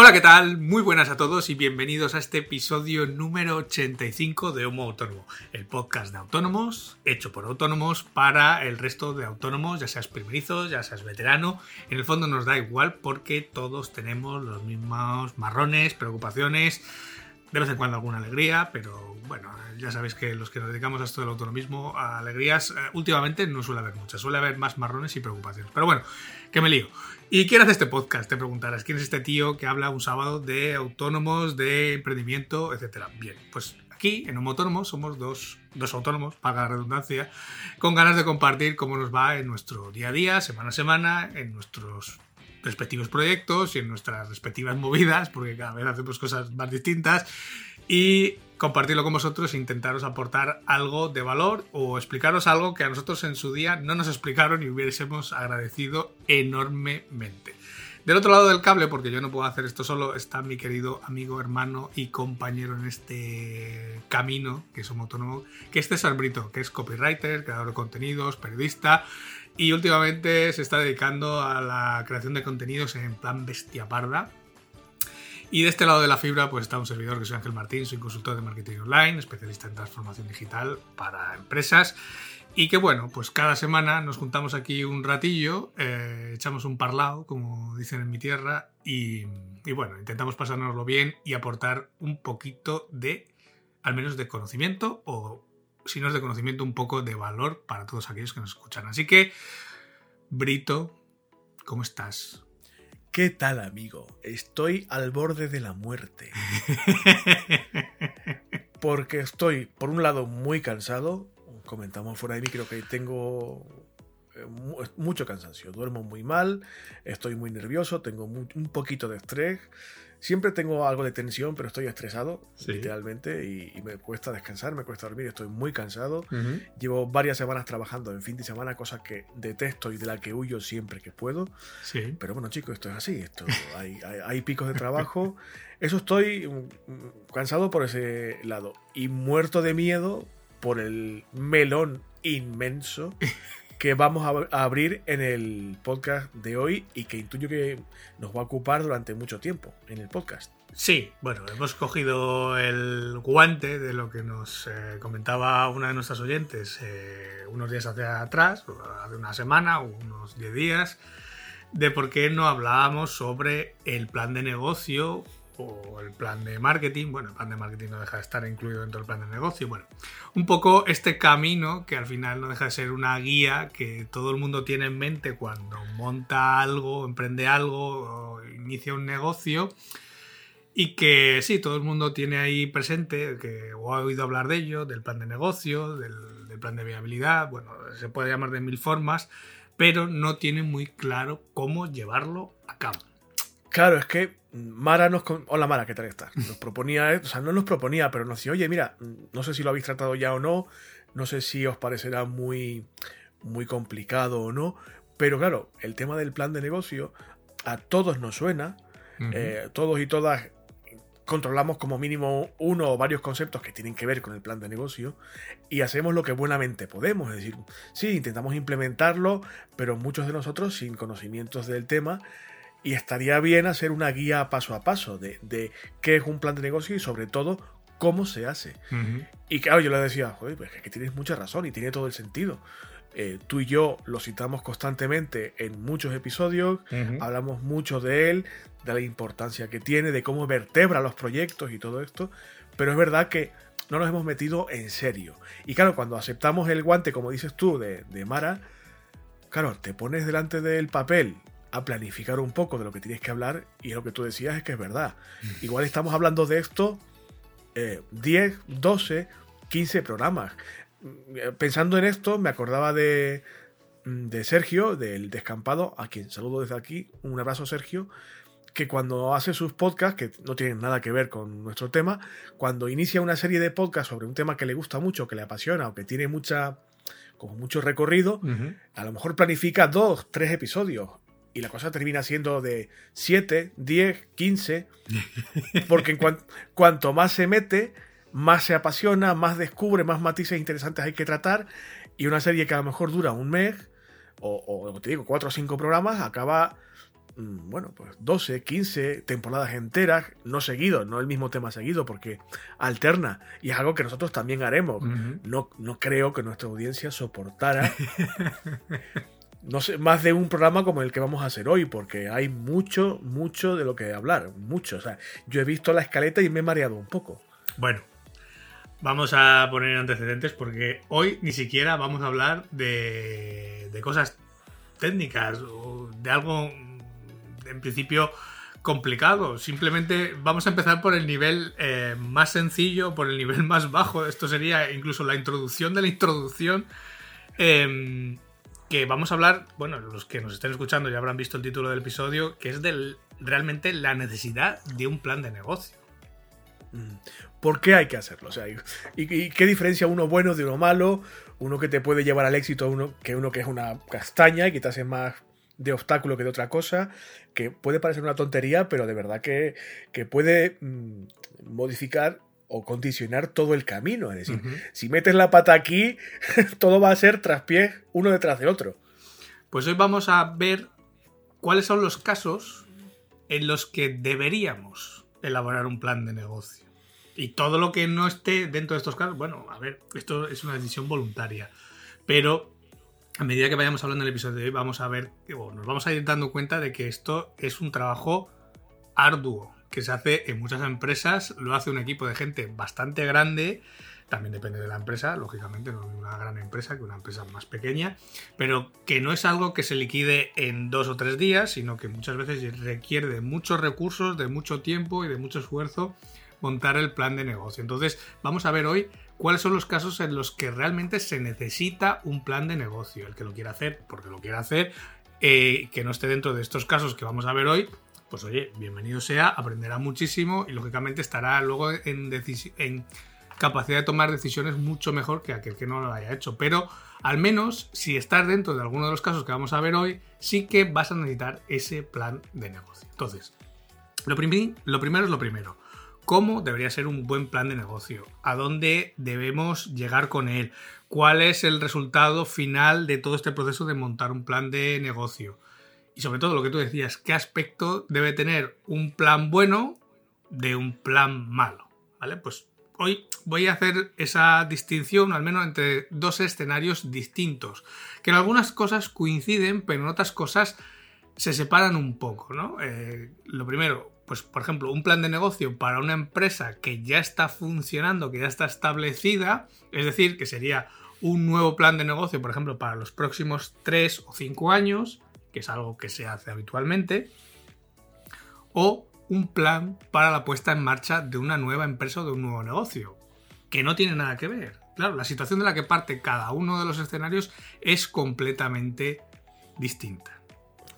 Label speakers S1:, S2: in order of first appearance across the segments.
S1: Hola, ¿qué tal? Muy buenas a todos y bienvenidos a este episodio número 85 de Homo Autónomo, el podcast de autónomos, hecho por autónomos para el resto de autónomos, ya seas primerizos, ya seas veterano. En el fondo nos da igual porque todos tenemos los mismos marrones, preocupaciones, de vez en cuando alguna alegría, pero bueno, ya sabéis que los que nos dedicamos a esto del autonomismo, a alegrías, eh, últimamente no suele haber muchas, suele haber más marrones y preocupaciones. Pero bueno, que me lío. ¿Y quién hace este podcast? Te preguntarás, ¿quién es este tío que habla un sábado de autónomos, de emprendimiento, etcétera? Bien, pues aquí en Homo Autónomo somos dos, dos autónomos, paga la redundancia, con ganas de compartir cómo nos va en nuestro día a día, semana a semana, en nuestros respectivos proyectos y en nuestras respectivas movidas, porque cada vez hacemos cosas más distintas, y compartirlo con vosotros e intentaros aportar algo de valor o explicaros algo que a nosotros en su día no nos explicaron y hubiésemos agradecido enormemente. Del otro lado del cable, porque yo no puedo hacer esto solo, está mi querido amigo, hermano y compañero en este camino, que es un autónomo, que es César Brito, que es copywriter, creador de contenidos, periodista, y últimamente se está dedicando a la creación de contenidos en plan bestia parda. Y de este lado de la fibra pues está un servidor que soy Ángel Martín, soy consultor de marketing online, especialista en transformación digital para empresas. Y que bueno, pues cada semana nos juntamos aquí un ratillo, eh, echamos un parlado, como dicen en mi tierra, y, y bueno, intentamos pasárnoslo bien y aportar un poquito de, al menos de conocimiento o si no es de conocimiento, un poco de valor para todos aquellos que nos escuchan. Así que, Brito, ¿cómo estás?
S2: ¿Qué tal, amigo? Estoy al borde de la muerte. Porque estoy, por un lado, muy cansado. Comentamos fuera de mí, creo que tengo eh, mucho cansancio. Duermo muy mal, estoy muy nervioso, tengo un poquito de estrés. Siempre tengo algo de tensión, pero estoy estresado, literalmente, y, me cuesta descansar, me cuesta dormir, estoy muy cansado. Llevo varias semanas trabajando en fin de semana, cosa que detesto y de la que huyo siempre que puedo. Sí. Pero bueno, chicos, esto es así, esto, hay, hay, picos de trabajo. Eso estoy mm, mm, cansado por ese lado y muerto de miedo por el melón inmenso que vamos a, abrir en el podcast de hoy y que intuyo que nos va a ocupar durante mucho tiempo en el podcast.
S1: Sí, bueno, hemos cogido el guante de lo que nos eh, comentaba una de nuestras oyentes eh, unos días atrás, hace una semana o unos 10 días, de por qué no hablábamos sobre el plan de negocio o el plan de marketing. Bueno, el plan de marketing no deja de estar incluido dentro del plan de negocio. Bueno, un poco este camino que al final no deja de ser una guía que todo el mundo tiene en mente cuando monta algo, emprende algo o inicia un negocio. Y que sí, todo el mundo tiene ahí presente, que o ha oído hablar de ello, del plan de negocio, del, del plan de viabilidad, bueno, se puede llamar de mil formas, pero no tiene muy claro cómo llevarlo a cabo.
S2: Claro, es que Mara nos... Hola Mara, ¿qué tal estás? Nos proponía, o sea, no nos proponía, pero nos decía, oye, mira, no sé si lo habéis tratado ya o no, no sé si os parecerá muy, muy complicado o no, pero claro, el tema del plan de negocio a todos nos suena, eh, todos y todas controlamos como mínimo uno o varios conceptos que tienen que ver con el plan de negocio y hacemos lo que buenamente podemos. Es decir, sí, intentamos implementarlo, pero muchos de nosotros sin conocimientos del tema y estaría bien hacer una guía paso a paso de, qué es un plan de negocio y sobre todo cómo se hace. Y claro, yo le decía, joder, pues es que tienes mucha razón y tiene todo el sentido. Eh, tú y yo lo citamos constantemente en muchos episodios, hablamos mucho de él, de la importancia que tiene, de cómo vertebra los proyectos y todo esto, pero es verdad que no nos hemos metido en serio. Y claro, cuando aceptamos el guante, como dices tú, de, de Mara, claro, te pones delante del papel a planificar un poco de lo que tienes que hablar y lo que tú decías es que es verdad. Igual estamos hablando de esto 10, 12, 15 programas. Pensando en esto, me acordaba de, de Sergio, del descampado, a quien saludo desde aquí. Un abrazo, Sergio. Que cuando hace sus podcasts, que no tienen nada que ver con nuestro tema, cuando inicia una serie de podcasts sobre un tema que le gusta mucho, que le apasiona o que tiene mucha como mucho recorrido, a lo mejor planifica dos, tres episodios y la cosa termina siendo de 7, 10, 15, porque en cuanto más se mete, más se apasiona, más descubre, más matices interesantes hay que tratar, y una serie que a lo mejor dura un mes, o, o te digo, 4 o 5 programas, acaba, mm, bueno, pues 12, 15 temporadas enteras, no seguido, no el mismo tema seguido, porque alterna, y es algo que nosotros también haremos. no, no creo que nuestra audiencia soportara no sé, más de un programa como el que vamos a hacer hoy, porque hay mucho, mucho de lo que hablar, mucho. O sea, yo he visto la escaleta y me he mareado un poco.
S1: Bueno, vamos a poner antecedentes porque hoy ni siquiera vamos a hablar de, de cosas técnicas o de algo en principio complicado. Simplemente vamos a empezar por el nivel eh, más sencillo, por el nivel más bajo. Esto sería incluso la introducción de la introducción. Em, que vamos a hablar, bueno, los que nos estén escuchando ya habrán visto el título del episodio, que es de realmente la necesidad de un plan de negocio.
S2: Mm. ¿Por qué hay que hacerlo? O sea, ¿y, qué diferencia uno bueno de uno malo? Uno que te puede llevar al éxito, uno que uno que es una castaña y que te hace más de obstáculo que de otra cosa, que puede parecer una tontería, pero de verdad que, que puede mm, modificar o condicionar todo el camino. Es decir, si metes la pata aquí, todo va a ser traspiés uno detrás de otro.
S1: Pues hoy vamos a ver cuáles son los casos en los que deberíamos elaborar un plan de negocio. Y todo lo que no esté dentro de estos casos, bueno, a ver, esto es una decisión voluntaria. Pero a medida que vayamos hablando en el episodio de hoy, vamos a ver, o nos vamos a ir dando cuenta de que esto es un trabajo arduo que se hace en muchas empresas, lo hace un equipo de gente bastante grande, también depende de la empresa, lógicamente no es una gran empresa que una empresa más pequeña, pero que no es algo que se liquide en dos o tres días, sino que muchas veces requiere de muchos recursos, de mucho tiempo y de mucho esfuerzo montar el plan de negocio. Entonces, vamos a ver hoy cuáles son los casos en los que realmente se necesita un plan de negocio. El que lo quiera hacer, porque lo quiera hacer, eh, que no esté dentro de estos casos que vamos a ver hoy, pues oye, bienvenido sea, aprenderá muchísimo y lógicamente estará luego en, capacidad de tomar decisiones mucho mejor que aquel que no lo haya hecho. Pero al menos si estás dentro de alguno de los casos que vamos a ver hoy, sí que vas a necesitar ese plan de negocio. Entonces, lo primero es lo primero. ¿Cómo debería ser un buen plan de negocio? ¿A dónde debemos llegar con él? ¿Cuál es el resultado final de todo este proceso de montar un plan de negocio? Y sobre todo lo que tú decías, qué aspecto debe tener un plan bueno de un plan malo. ¿Vale? Pues hoy voy a hacer esa distinción, al menos entre dos escenarios distintos, que en algunas cosas coinciden, pero en otras cosas se separan un poco, ¿no? Eh, lo primero, pues por ejemplo, un plan de negocio para una empresa que ya está funcionando, que ya está establecida, es decir, que sería un nuevo plan de negocio, por ejemplo, para los próximos 3 o 5 años, que es algo que se hace habitualmente, o un plan para la puesta en marcha de una nueva empresa o de un nuevo negocio, que no tiene nada que ver. Claro, la situación de la que parte cada uno de los escenarios es completamente distinta.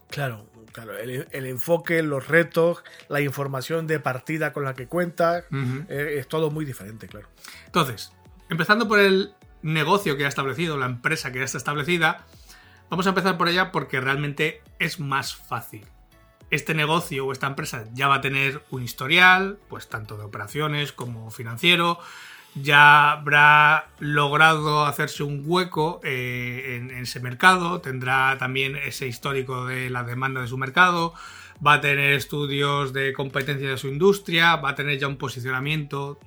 S2: Claro, claro, el, enfoque, los retos, la información de partida con la que cuentas, eh, es todo muy diferente, claro.
S1: Entonces, empezando por el negocio que ha establecido, la empresa que ya está establecida, Vamos a empezar por ella porque realmente es más fácil. Este negocio o esta empresa ya va a tener un historial, pues tanto de operaciones como financiero, ya habrá logrado hacerse un hueco eh, en, ese mercado, tendrá también ese histórico de la demanda de su mercado, va a tener estudios de competencia de su industria, va a tener ya un posicionamiento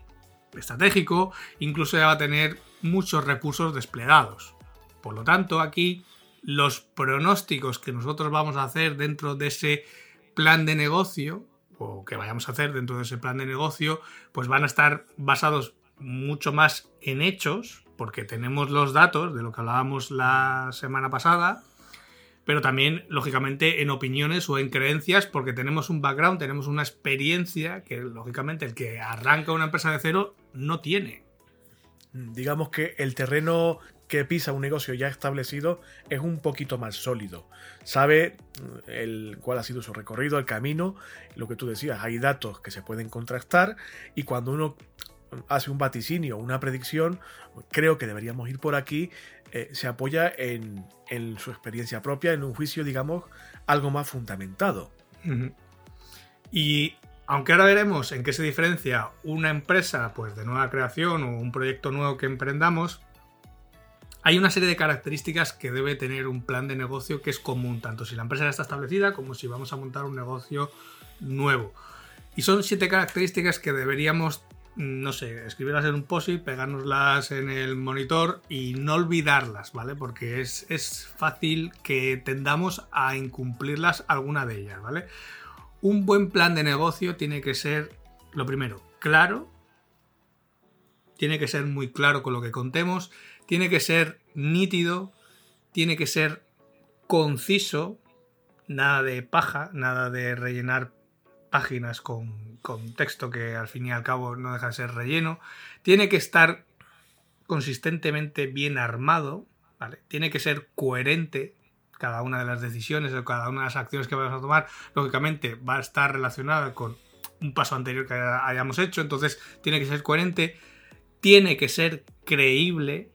S1: estratégico, incluso ya va a tener muchos recursos desplegados. Por lo tanto, aquí los pronósticos que nosotros vamos a hacer dentro de ese plan de negocio o que vayamos a hacer dentro de ese plan de negocio, pues van a estar basados mucho más en hechos, porque tenemos los datos de lo que hablábamos la semana pasada, pero también, lógicamente, en opiniones o en creencias, porque tenemos un background, tenemos una experiencia que, lógicamente, el que arranca una empresa de cero no tiene.
S2: Digamos que el terreno que pisa un negocio ya establecido es un poquito más sólido. Sabe mm, el, cuál ha sido su recorrido, el camino, lo que tú decías, hay datos que se pueden contrastar y cuando uno hace un vaticinio, una predicción, creo que deberíamos ir por aquí, eh, se apoya en, en, su experiencia propia, en un juicio, digamos, algo más fundamentado.
S1: Y aunque ahora veremos en qué se diferencia una empresa pues, de nueva creación o un proyecto nuevo que emprendamos, hay una serie de características que debe tener un plan de negocio que es común, tanto si la empresa ya está establecida como si vamos a montar un negocio nuevo. Y son siete características que deberíamos, no sé, escribirlas en un post-it, pegárnoslas en el monitor y no olvidarlas, ¿vale? Porque es, es fácil que tendamos a incumplirlas alguna de ellas, ¿vale? Un buen plan de negocio tiene que ser, lo primero, claro, tiene que ser muy claro con lo que contemos, tiene que ser nítido, tiene que ser conciso, nada de paja, nada de rellenar páginas con, texto que al fin y al cabo no deja de ser relleno. Tiene que estar consistentemente bien armado, ¿vale? Tiene que ser coherente cada una de las decisiones o cada una de las acciones que vamos a tomar, lógicamente va a estar relacionada con un paso anterior que hayamos hecho, entonces tiene que ser coherente, tiene que ser creíble,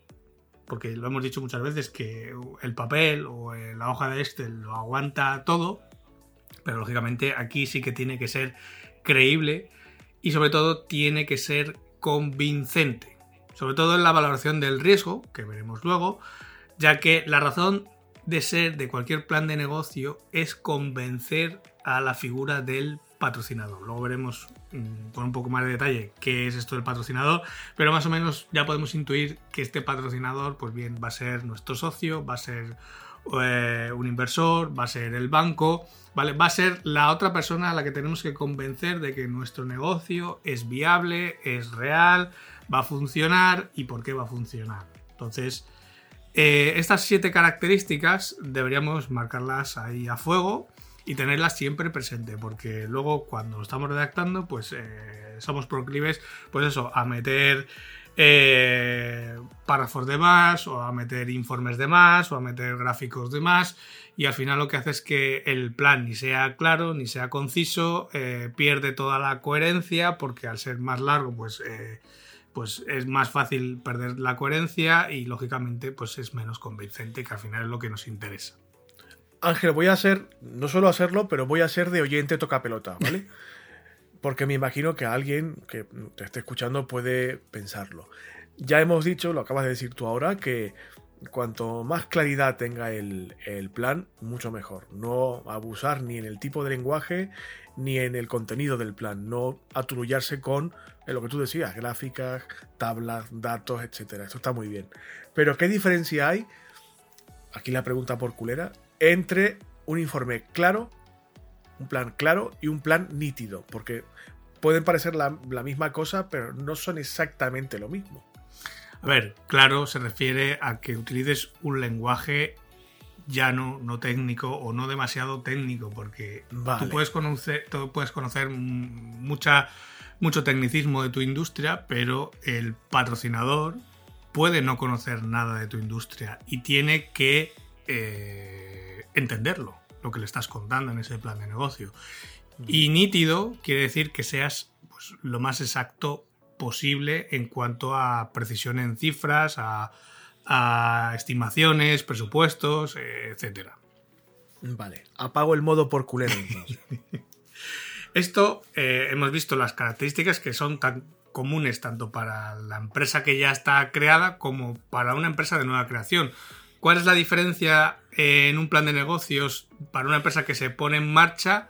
S1: porque lo hemos dicho muchas veces que el papel o la hoja de Excel lo aguanta todo, pero lógicamente aquí sí que tiene que ser creíble y sobre todo tiene que ser convincente, sobre todo en la valoración del riesgo, que veremos luego, ya que la razón de ser de cualquier plan de negocio es convencer a la figura del patrocinador. Luego veremos mm, con un poco más de detalle qué es esto del patrocinador, pero más o menos ya podemos intuir que este patrocinador, pues bien, va a ser nuestro socio, va a ser eh, un inversor, va a ser el banco, ¿vale? Va a ser la otra persona a la que tenemos que convencer de que nuestro negocio es viable, es real, va a funcionar y por qué va a funcionar. Entonces, eh, estas siete características deberíamos marcarlas ahí a fuego y tenerlas siempre presente, porque luego cuando estamos redactando, pues eh, somos proclives, pues eso, a meter eh, párrafos de más, o a meter informes de más, o a meter gráficos de más, y al final lo que hace es que el plan ni sea claro, ni sea conciso, eh, pierde toda la coherencia, porque al ser más largo, pues, pues es más fácil perder la coherencia y lógicamente pues es menos convincente, que al final es lo que nos interesa.
S2: Ángel, voy a ser, no solo hacerlo, pero voy a ser de oyente toca pelota, ¿vale? porque me imagino que alguien que te esté escuchando puede pensarlo. Ya hemos dicho, lo acabas de decir tú ahora, que cuanto más claridad tenga el, plan, mucho mejor. No abusar ni en el tipo de lenguaje ni en el contenido del plan. No aturullarse con lo que tú decías, gráficas, tablas, datos, etc. Esto está muy bien. Pero ¿qué diferencia hay? Aquí la pregunta por culera. Entre un informe claro un plan claro y un plan nítido, porque pueden parecer la, misma cosa, pero no son exactamente lo mismo.
S1: A ver, claro se refiere a que utilices un lenguaje llano, no técnico o no demasiado técnico, porque tú puedes conocer, tú puedes conocer mucha, mucho tecnicismo de tu industria, pero el patrocinador puede no conocer nada de tu industria y tiene que eh, entenderlo lo que le estás contando en ese plan de negocio. Y nítido quiere decir que seas pues, lo más exacto posible en cuanto a precisión en cifras, a, estimaciones, presupuestos, etc.
S2: Vale, apago el modo por culero.
S1: Esto eh, hemos visto las características que son tan comunes tanto para la empresa que ya está creada como para una empresa de nueva creación. ¿Cuál es la diferencia en un plan de negocios para una empresa que se pone en marcha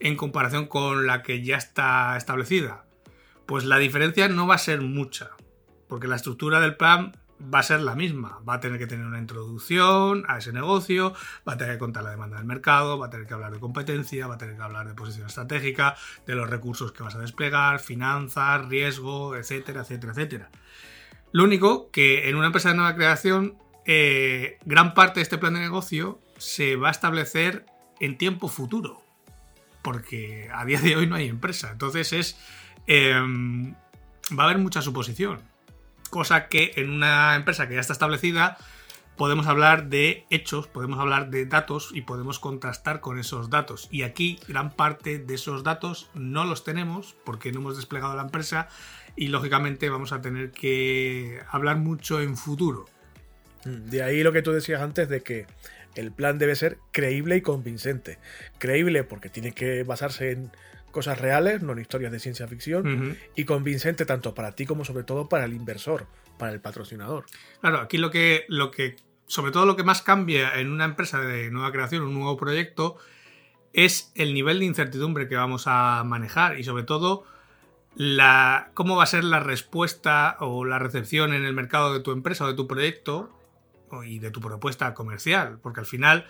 S1: en comparación con la que ya está establecida? Pues la diferencia no va a ser mucha, porque la estructura del plan va a ser la misma. Va a tener que tener una introducción a ese negocio, va a tener que contar la demanda del mercado, va a tener que hablar de competencia, va a tener que hablar de posición estratégica, de los recursos que vas a desplegar, finanzas, riesgo, etcétera, etcétera, etcétera. Lo único que en una empresa de nueva creación eh, gran parte de este plan de negocio se va a establecer en tiempo futuro, porque a día de hoy no hay empresa. Entonces es em, va a haber mucha suposición, cosa que en una empresa que ya está establecida podemos hablar de hechos, podemos hablar de datos y podemos contrastar con esos datos. Y aquí gran parte de esos datos no los tenemos porque no hemos desplegado la empresa y lógicamente vamos a tener que hablar mucho en futuro.
S2: Mm, de ahí lo que tú decías antes de que el plan debe ser creíble y convincente. Creíble porque tiene que basarse en cosas reales, no en historias de ciencia ficción, y convincente tanto para ti como sobre todo para el inversor, para el patrocinador.
S1: Claro, aquí lo que, lo que sobre todo lo que más cambia en una empresa de nueva creación, un nuevo proyecto, es el nivel de incertidumbre que vamos a manejar y sobre todo la, cómo va a ser la respuesta o la recepción en el mercado de tu empresa o de tu proyecto y de tu propuesta comercial. Porque al final,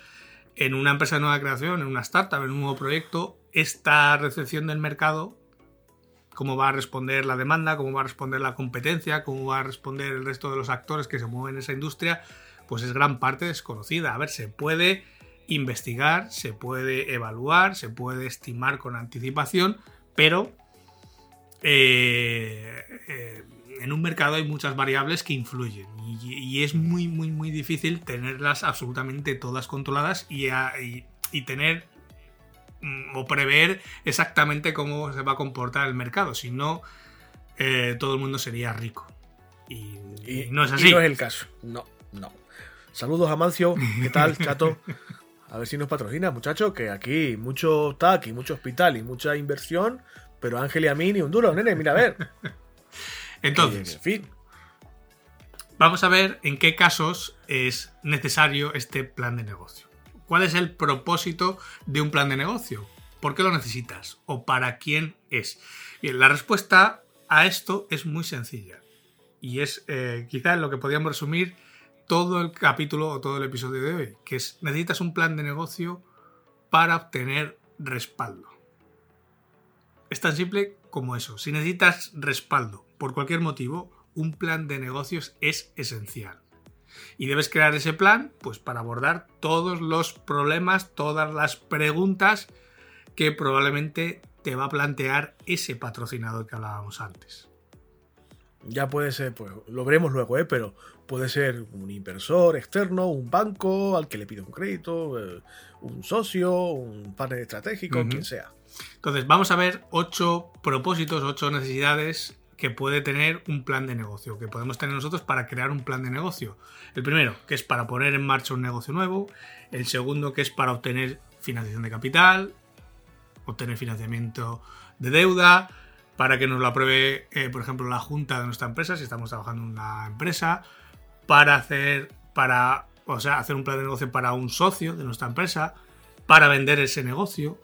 S1: en una empresa de nueva creación, en una startup, en un nuevo proyecto, esta recepción del mercado, cómo va a responder la demanda, cómo va a responder la competencia, cómo va a responder el resto de los actores que se mueven en esa industria, pues es gran parte desconocida. A ver, se puede investigar, se puede evaluar, se puede estimar con anticipación, pero eh, eh, en un mercado hay muchas variables que influyen y, es muy, muy, muy difícil tenerlas absolutamente todas controladas y, y, tener mm, o prever exactamente cómo se va a comportar el mercado. Si no, eh, todo el mundo sería rico. Y, no es así.
S2: no es el caso. No, no. Saludos a Mancio. ¿Qué tal, chato? A ver si nos patrocina, muchacho, que aquí mucho TAC y mucho hospital y mucha inversión, pero Ángel y a mí ni un duro, nene, mira a ver.
S1: Entonces, en fin. vamos a ver en qué casos es necesario este plan de negocio. ¿Cuál es el propósito de un plan de negocio? ¿Por qué lo necesitas? ¿O para quién es? Bien, la respuesta a esto es muy sencilla. Y es eh, quizá lo que podríamos resumir todo el capítulo o todo el episodio de hoy, que es necesitas un plan de negocio para obtener respaldo. Es tan simple como eso. Si necesitas respaldo por cualquier motivo, un plan de negocios es esencial. Y debes crear ese plan pues para abordar todos los problemas, todas las preguntas que probablemente te va a plantear ese patrocinador que hablábamos antes.
S2: Ya puede ser, pues lo veremos luego, ¿eh? pero puede ser un inversor externo, un banco al que le pide un crédito, eh, un socio, un partner estratégico, quien sea.
S1: Entonces, vamos a ver ocho propósitos, ocho necesidades que puede tener un plan de negocio, que podemos tener nosotros para crear un plan de negocio. El primero, que es para poner en marcha un negocio nuevo. El segundo, que es para obtener financiación de capital, obtener financiamiento de deuda, para que nos lo apruebe, eh, por ejemplo, la junta de nuestra empresa, si estamos trabajando en una empresa, para hacer, para, o sea, hacer un plan de negocio para un socio de nuestra empresa, para vender ese negocio,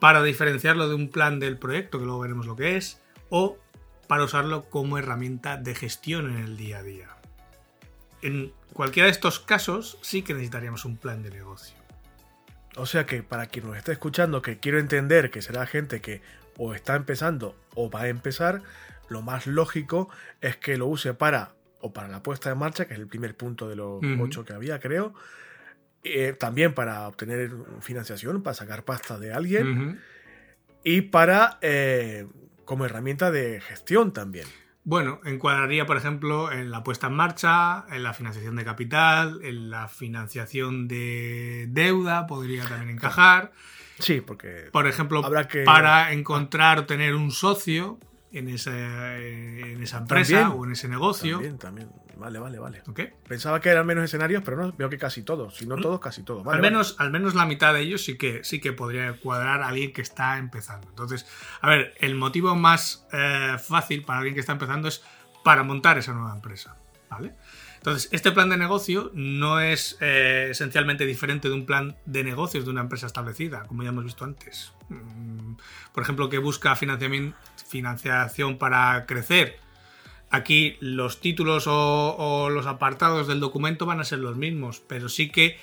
S1: para diferenciarlo de un plan del proyecto, que luego veremos lo que es, o para usarlo como herramienta de gestión en el día a día. En cualquiera de estos casos sí que necesitaríamos un plan de negocio.
S2: O sea que para quien nos esté escuchando, que quiero entender que será gente que o está empezando o va a empezar, lo más lógico es que lo use para o para la puesta en marcha, que es el primer punto de los ocho que había, creo, eh, también para obtener financiación, para sacar pasta de alguien y para eh, como herramienta de gestión también.
S1: Bueno, encuadraría, por ejemplo, en la puesta en marcha, en la financiación de capital, en la financiación de deuda, podría también encajar.
S2: Sí, porque.
S1: Por ejemplo, para encontrar o tener un socio en esa, en esa empresa o en ese negocio.
S2: También, también. Vale, vale, vale. Pensaba que eran menos escenarios, pero no, veo que casi todos. Si no todos, casi todos.
S1: al, menos, al menos la mitad de ellos sí que, sí que podría cuadrar a alguien que está empezando. Entonces, a ver, el motivo más eh, fácil para alguien que está empezando es para montar esa nueva empresa. ¿Vale? Entonces, este plan de negocio no es eh, esencialmente diferente de un plan de negocios de una empresa establecida, como ya hemos visto antes. Mm, por ejemplo, que busca financiación para crecer Aquí los títulos o, los apartados del documento van a ser los mismos, pero sí que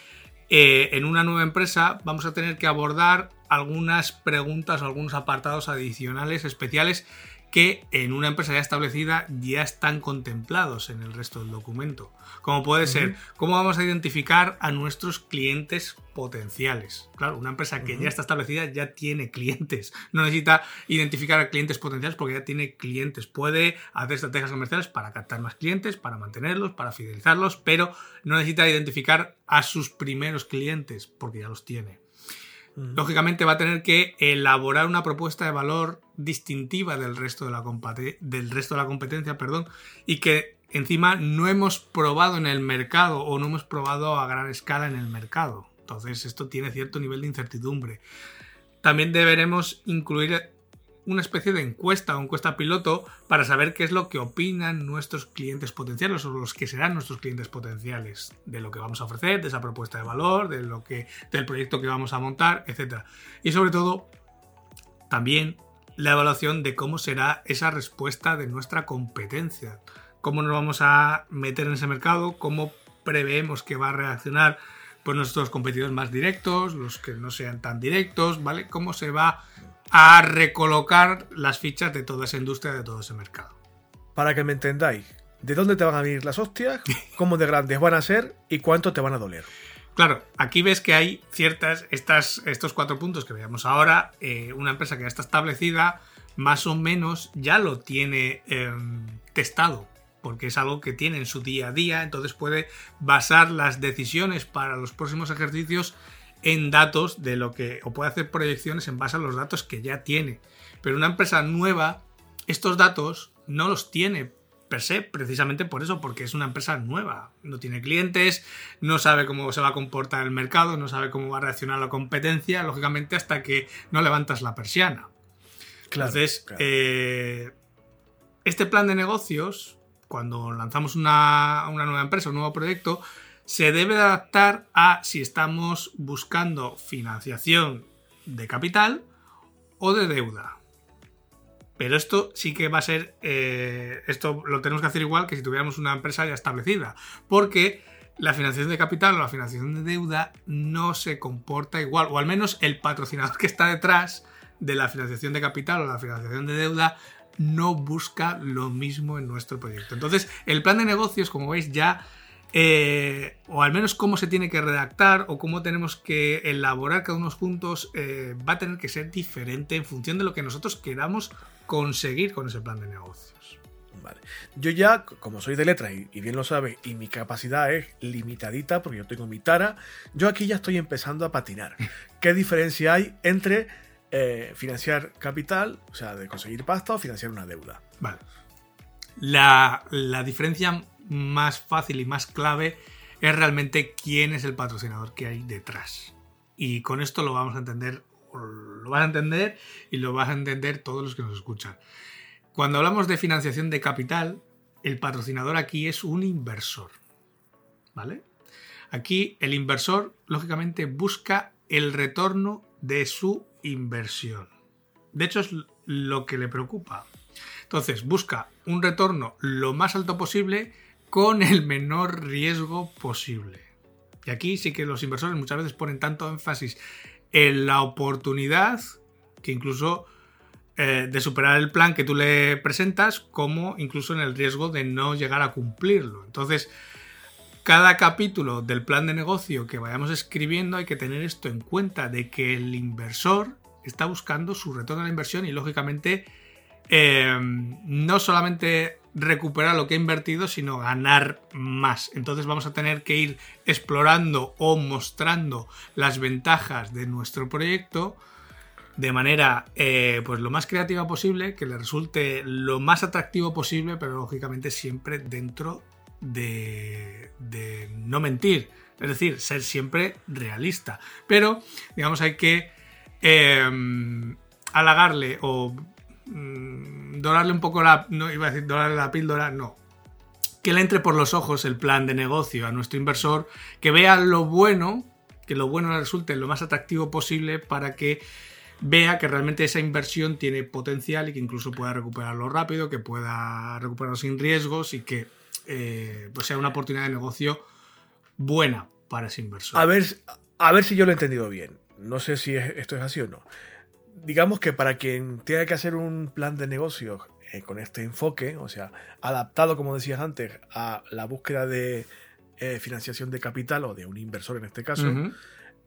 S1: eh, en una nueva empresa vamos a tener que abordar algunas preguntas o algunos apartados adicionales especiales que en una empresa ya establecida ya están contemplados en el resto del documento. Como puede ser, ¿cómo vamos a identificar a nuestros clientes potenciales? Claro, una empresa que ya está establecida ya tiene clientes. No necesita identificar a clientes potenciales porque ya tiene clientes. Puede hacer estrategias comerciales para captar más clientes, para mantenerlos, para fidelizarlos, pero no necesita identificar a sus primeros clientes porque ya los tiene lógicamente va a tener que elaborar una propuesta de valor distintiva del resto de la, del resto de la competencia perdón, y que encima no hemos probado en el mercado o no hemos probado a gran escala en el mercado. Entonces esto tiene cierto nivel de incertidumbre. También deberemos incluir una especie de encuesta o encuesta piloto para saber qué es lo que opinan nuestros clientes potenciales o los que serán nuestros clientes potenciales de lo que vamos a ofrecer, de esa propuesta de valor, de lo que, del proyecto que vamos a montar, etc. Y sobre todo, también la evaluación de cómo será esa respuesta de nuestra competencia. Cómo nos vamos a meter en ese mercado, cómo preveemos que va a reaccionar pues, nuestros competidores más directos, los que no sean tan directos, ¿vale? Cómo se va a recolocar las fichas de toda esa industria, de todo ese mercado.
S2: Para que me entendáis, ¿de dónde te van a venir las hostias? ¿Cómo de grandes van a ser? ¿Y cuánto te van a doler?
S1: Claro, aquí ves que hay ciertas, estas, estos cuatro puntos que veamos ahora, eh, una empresa que ya está establecida, más o menos ya lo tiene em, testado, porque es algo que tiene en su día a día, entonces puede basar las decisiones para los próximos ejercicios en datos de lo que, o puede hacer proyecciones en base a los datos que ya tiene. Pero una empresa nueva, estos datos no los tiene per se, precisamente por eso, porque es una empresa nueva, no tiene clientes, no sabe cómo se va a comportar el mercado, no sabe cómo va a reaccionar la competencia, lógicamente hasta que no levantas la persiana. Entonces, eh, este plan de negocios, cuando lanzamos una, una nueva empresa, un nuevo proyecto, se debe adaptar a si estamos buscando financiación de capital o de deuda. Pero esto sí que va a ser, eh, esto lo tenemos que hacer igual que si tuviéramos una empresa ya establecida, porque la financiación de capital o la financiación de deuda no se comporta igual, o al menos el patrocinador que está detrás de la financiación de capital o la financiación de deuda no busca lo mismo en nuestro proyecto. Entonces, el plan de negocios, como veis, ya eh, o al menos cómo se tiene que redactar o cómo tenemos que elaborar cada uno puntos, eh, va a tener que ser diferente en función de lo que nosotros queramos conseguir con ese plan de negocios.
S2: Vale. Yo ya, como soy de letras y, bien lo sabe, y mi capacidad es limitadita porque yo tengo mi tara, yo aquí ya estoy empezando a patinar. ¿Qué diferencia hay entre eh, financiar capital, o sea, de conseguir pasta o financiar una deuda?
S1: Vale. La, la diferencia más fácil y más clave es realmente quién es el patrocinador que hay detrás. Y con esto lo vamos a entender, lo vas a entender y lo vas a entender todos los que nos escuchan. Cuando hablamos de financiación de capital, el patrocinador aquí es un inversor. ¿Vale? Aquí el inversor, lógicamente, busca el retorno de su inversión. De hecho, es lo que le preocupa. Entonces, busca un retorno lo más alto posible con el menor riesgo posible. Y aquí sí que los inversores muchas veces ponen tanto énfasis en la oportunidad que incluso eh, de superar el plan que tú le presentas, como incluso en el riesgo de no llegar a cumplirlo. Entonces, cada capítulo del plan de negocio que vayamos escribiendo hay que tener esto en cuenta, de que el inversor está buscando su retorno a la inversión y lógicamente eh, no solamente recuperar lo que ha invertido, sino ganar más. Entonces vamos a tener que ir explorando o mostrando las ventajas de nuestro proyecto de manera eh, pues lo más creativa posible, que le resulte lo más atractivo posible, pero lógicamente siempre dentro de, de no mentir, es decir, ser siempre realista. Pero, digamos, hay que eh, halagarle o Mm, dorarle un poco la. No iba a decir dorarle la píldora, no. Que le entre por los ojos el plan de negocio a nuestro inversor, que vea lo bueno, que lo bueno le resulte lo más atractivo posible para que vea que realmente esa inversión tiene potencial y que incluso pueda recuperarlo rápido, que pueda recuperarlo sin riesgos y que eh, pues sea una oportunidad de negocio buena para ese inversor.
S2: A ver, a ver si yo lo he entendido bien. No sé si esto es así o no digamos que para quien tenga que hacer un plan de negocio eh, con este enfoque, o sea, adaptado, como decías antes, a la búsqueda de eh, financiación de capital o de un inversor en este caso,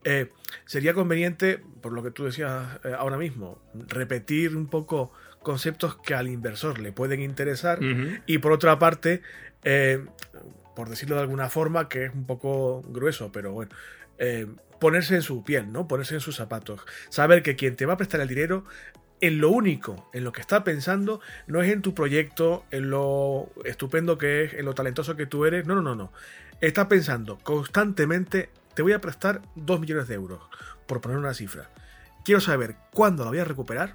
S2: eh, sería conveniente, por lo que tú decías ahora mismo, repetir un poco conceptos que al inversor le pueden interesar y por otra parte, por decirlo de alguna forma, que es un poco grueso, pero bueno, ponerse en su piel, ¿no? Ponerse en sus zapatos. Saber que quien te va a prestar el dinero en lo único en lo que está pensando no es en tu proyecto, en lo estupendo que es, en lo talentoso que tú eres. No, no, no, no. Está pensando constantemente, te voy a prestar 2 millones de euros, por poner una cifra. Quiero saber cuándo la voy a recuperar,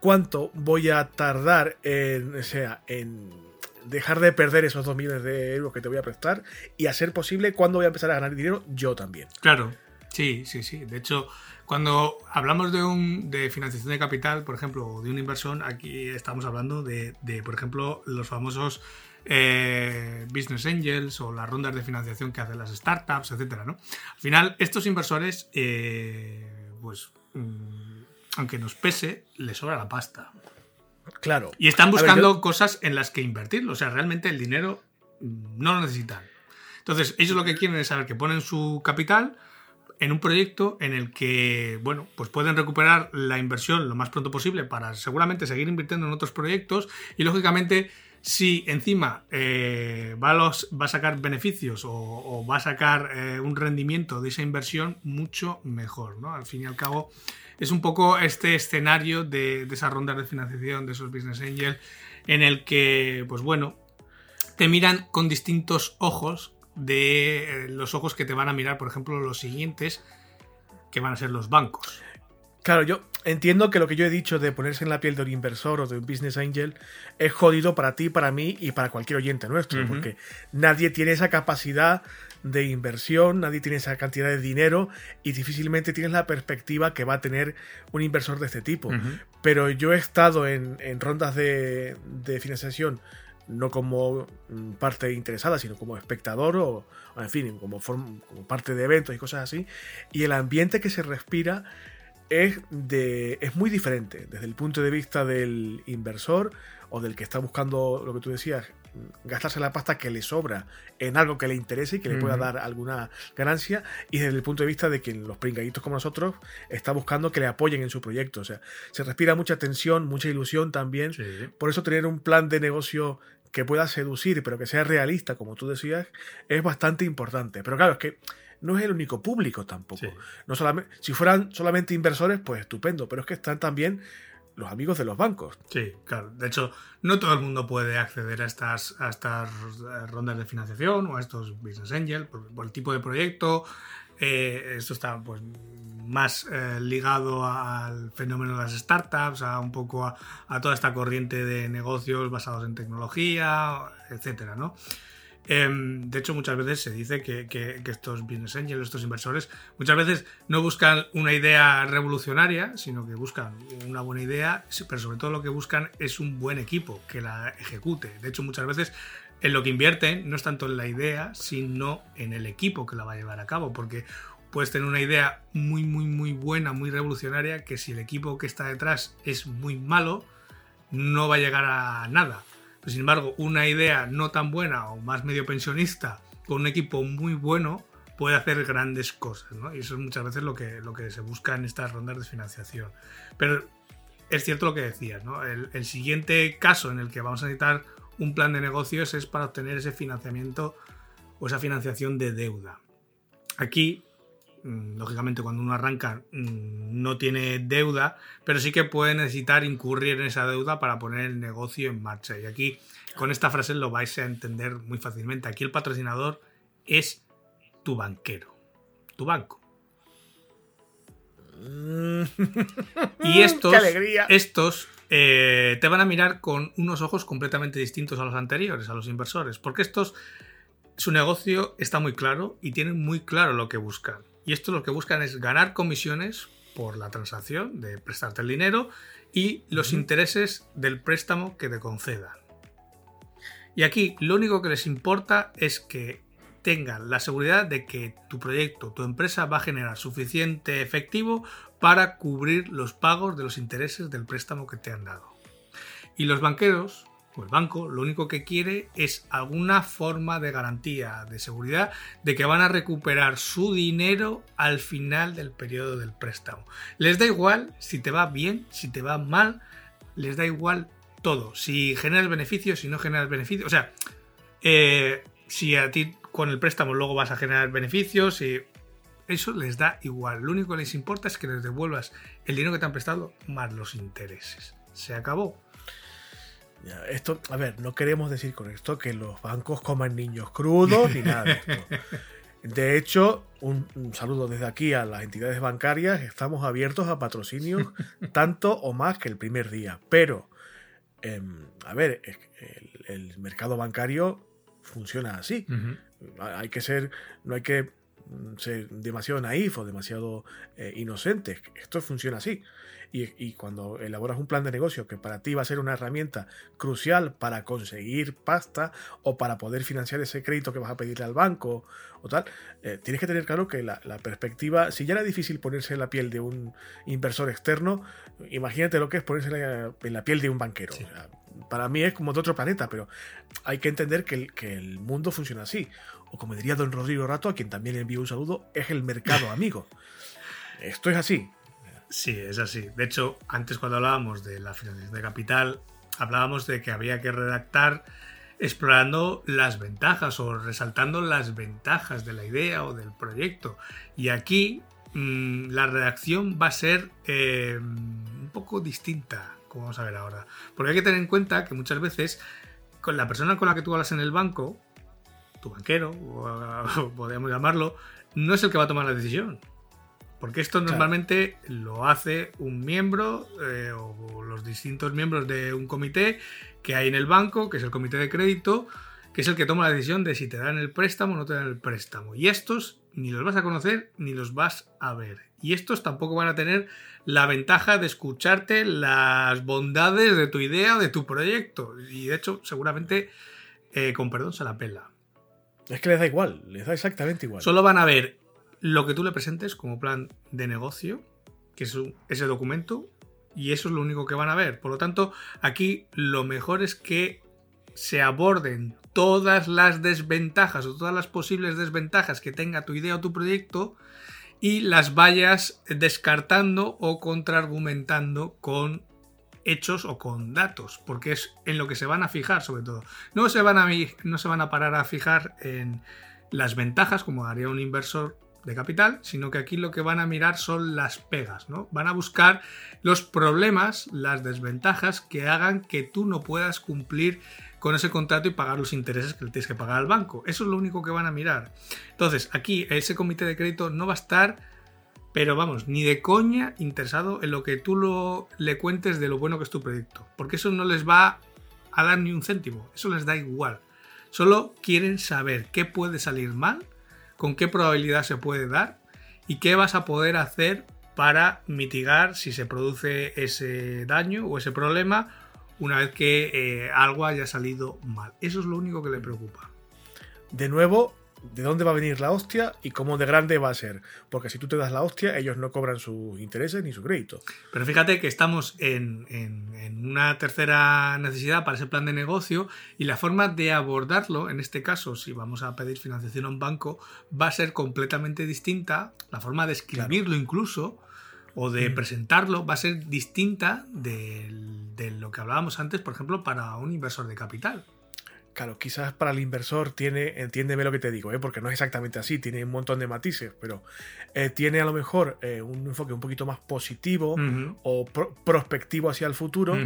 S2: cuánto voy a tardar en, o sea, en dejar de perder esos 2 millones de euros que te voy a prestar y a ser posible cuándo voy a empezar a ganar dinero yo también.
S1: Claro, sí, sí, sí. De hecho, cuando hablamos de, un, de financiación de capital, por ejemplo, o de una inversión, aquí estamos hablando de, de por ejemplo, los famosos eh, business angels o las rondas de financiación que hacen las startups, etcétera, ¿no? Al final, estos inversores, eh, pues, mm, aunque nos pese, les sobra la pasta.
S2: Claro.
S1: Y están
S2: ver,
S1: buscando
S2: yo-
S1: cosas en las que invertirlo. O sea, realmente el dinero mm, no lo necesitan. Entonces, ellos lo que quieren es saber que ponen su capital en un proyecto en el que, bueno, pues pueden recuperar la inversión lo más pronto posible para seguramente seguir invirtiendo en otros proyectos y, lógicamente, si encima eh, va, a los- va a sacar beneficios o, o va a sacar eh, un rendimiento de esa inversión, mucho mejor, ¿no? Al fin y al cabo, es un poco este escenario de, de esas rondas de financiación, de esos business angels, en el que, pues bueno, te miran con distintos ojos de eh, los ojos que te van a mirar, por ejemplo, los siguientes, que van a ser los bancos.
S2: Claro, yo entiendo que lo que yo he dicho de ponerse en la piel de un inversor o de un business angel es jodido para ti, para mí y para cualquier oyente nuestro, porque nadie tiene esa capacidad de inversión, nadie tiene esa cantidad de dinero y difícilmente tienes la perspectiva que va a tener un inversor de este tipo. Pero yo he estado en, en rondas de, de financiación no como mm, parte interesada, sino como espectador o, o, en fin, como, form- como parte de eventos y cosas así. Y el ambiente que se respira es, de, es muy diferente desde el punto de vista del inversor o del que está buscando lo que tú decías, gastarse la pasta que le sobra en algo que le interese y que le pueda dar alguna ganancia y desde el punto de vista de quien los pringaditos como nosotros está buscando que le apoyen en su proyecto. O sea, se respira mucha tensión, mucha ilusión también.
S1: Sí.
S2: Por eso tener un plan de negocio que pueda seducir, pero que sea realista, como tú decías, es bastante importante. Pero claro, es que no es el único público tampoco.
S1: Sí.
S2: No solamente, si fueran solamente inversores, pues estupendo, pero es que están también los amigos de los bancos.
S1: Sí, claro. De hecho, no todo el mundo puede acceder a estas, a estas eh, rondas de financiación o a estos business angel por, por el tipo de proyecto. Eh, esto está pues más eh, ligado al fenómeno de las startups, a un poco a, a toda esta corriente de negocios basados en tecnología, etcétera, ¿no? Em, de hecho, muchas veces se dice que, que- estos business angels, estos inversores, muchas veces no buscan una idea revolucionaria, sino que buscan una buena idea, pero sobre todo lo que buscan es un buen equipo que la ejecute. De hecho, muchas veces en lo que invierten no es tanto en la idea, sino en el equipo que la va a llevar a cabo, porque puedes tener una idea muy, muy, muy buena, muy revolucionaria, que si el equipo que está detrás es muy malo, no va a llegar a nada. Pero, sin embargo, una idea no tan buena o más medio pensionista con un equipo muy bueno puede hacer grandes cosas, ¿no? Y eso es muchas veces lo que, lo que se busca en estas rondas de financiación. Pero es cierto lo que decías, ¿no? El, el siguiente caso en el que vamos a necesitar un plan de negocios es para obtener ese financiamiento o esa financiación de deuda. Aquí, lógicamente, cuando uno arranca mm, no tiene deuda, pero sí que puede necesitar incurrir en esa deuda para poner el negocio en marcha. Y aquí, con esta frase lo vais a entender muy fácilmente. Aquí el patrocinador es tu banquero, tu banco. Y estos, estos eh, te van a mirar con unos ojos completamente distintos a los anteriores, a los inversores, porque estos, su negocio está muy claro y tienen muy claro lo que buscan. Y estos lo que buscan es ganar comisiones por la transacción de prestarte el dinero y los intereses del préstamo que te concedan. Y aquí lo único que les importa es que tengan la seguridad de que tu proyecto, tu empresa va a generar suficiente efectivo para cubrir los pagos de los intereses del préstamo que te han dado. Y los banqueros, o el banco, lo único que quiere es alguna forma de garantía, de seguridad, de que van a recuperar su dinero al final del periodo del préstamo. Les da igual si te va bien, si te va mal, les da igual todo. Si generas beneficios, si no generas beneficios. O sea, eh, si a ti con el préstamo luego vas a generar beneficios, y Eso les da igual. Lo único que les importa es que les devuelvas el dinero que te han prestado más los intereses. Se acabó.
S2: Esto, a ver, no queremos decir con esto que los bancos coman niños crudos ni nada de esto. De hecho, un, saludo desde aquí a las entidades bancarias. Estamos abiertos a patrocinios tanto o más que el primer día. Pero, em, a ver, el, mercado bancario funciona así. Hay que ser, no hay que ser demasiado naif o demasiado eh, inocentes. Esto funciona así. Y, cuando elaboras un plan de negocio que para ti va a ser una herramienta crucial para conseguir pasta o para poder financiar ese crédito que vas a pedirle al banco o tal, eh, tienes que tener claro que la, perspectiva, si ya era difícil ponerse en la piel de un inversor externo, imagínate lo que es ponerse en la, piel de un banquero. para mí es como de otro planeta, pero hay que entender que el, que el mundo funciona así. O como diría don Rodrigo Rato, a quien también le envío un saludo, es el mercado amigo. Esto es así.
S1: Sí, es así. De hecho, antes cuando hablábamos de la financiación de capital, hablábamos de que había que redactar explorando las ventajas o resaltando las ventajas de la idea o del proyecto. Y aquí mm, la redacción va a ser eh, un poco distinta, como vamos a ver ahora. Porque hay que tener en cuenta que muchas veces con la persona con la que tú hablas en el banco, tu banquero, o podríamos llamarlo, no es el que va a tomar la decisión. Porque esto normalmente lo hace un miembro eh, o los distintos miembros de un comité que hay en el banco, que es el comité de crédito, que es el que toma la decisión de si te dan el préstamo o no te dan el préstamo. Y estos ni los vas a conocer ni los vas a ver. Y estos tampoco van a tener la ventaja de escucharte las bondades de tu idea o de tu proyecto. Y de hecho, seguramente, eh, con perdón, se la pela.
S2: Es que les da igual, les da exactamente igual.
S1: Solo van a ver lo que tú le presentes como plan de negocio, que es ese documento, y eso es lo único que van a ver. Por lo tanto, aquí lo mejor es que se aborden todas las desventajas o todas las posibles desventajas que tenga tu idea o tu proyecto y las vayas descartando o contraargumentando con hechos o con datos, porque es en lo que se van a fijar sobre todo. No se van a, no se van a parar a fijar en las ventajas como haría un inversor de capital, sino que aquí lo que van a mirar son las pegas, ¿no? Van a buscar los problemas, las desventajas que hagan que tú no puedas cumplir con ese contrato y pagar los intereses que le tienes que pagar al banco. Eso es lo único que van a mirar. Entonces, aquí ese comité de crédito no va a estar, pero vamos, ni de coña interesado en lo que tú lo, le cuentes de lo bueno que es tu proyecto, porque eso no les va a dar ni un céntimo, eso les da igual. Solo quieren saber qué puede salir mal con qué probabilidad se puede dar y qué vas a poder hacer para mitigar si se produce ese daño o ese problema una vez que eh, algo haya salido mal. Eso es lo único que le preocupa.
S2: De nuevo, de dónde va a venir la hostia y cómo de grande va a ser. Porque si tú te das la hostia, ellos no cobran sus intereses ni su crédito.
S1: Pero fíjate que estamos en, una tercera necesidad para ese plan de negocio y la forma de abordarlo, en este caso, si vamos a pedir financiación a un banco, va a ser completamente distinta. La forma de escribirlo incluso o de mm. presentarlo va a ser distinta de lo que hablábamos antes, por ejemplo, para un inversor de capital.
S2: Claro, quizás para el inversor tiene, entiéndeme lo que te digo, ¿eh? porque no es exactamente así, tiene un montón de matices, pero eh, tiene a lo mejor eh, un enfoque un poquito más positivo o prospectivo hacia el futuro,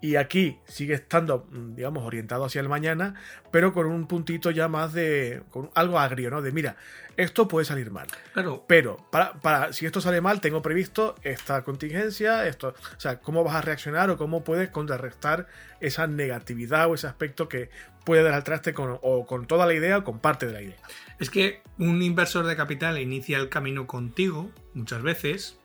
S2: y aquí sigue estando, mm, digamos, orientado hacia el mañana, pero con un puntito ya más de, con algo agrio, ¿no? De mira, esto puede salir mal. Claro. Pero para, para, si esto sale mal, tengo previsto esta contingencia, esto, o sea, cómo vas a reaccionar o cómo puedes contrarrestar esa negatividad o ese aspecto que puede dar al traste con, o con toda la idea o con parte de la idea.
S1: Es que un inversor de capital inicia el camino contigo muchas veces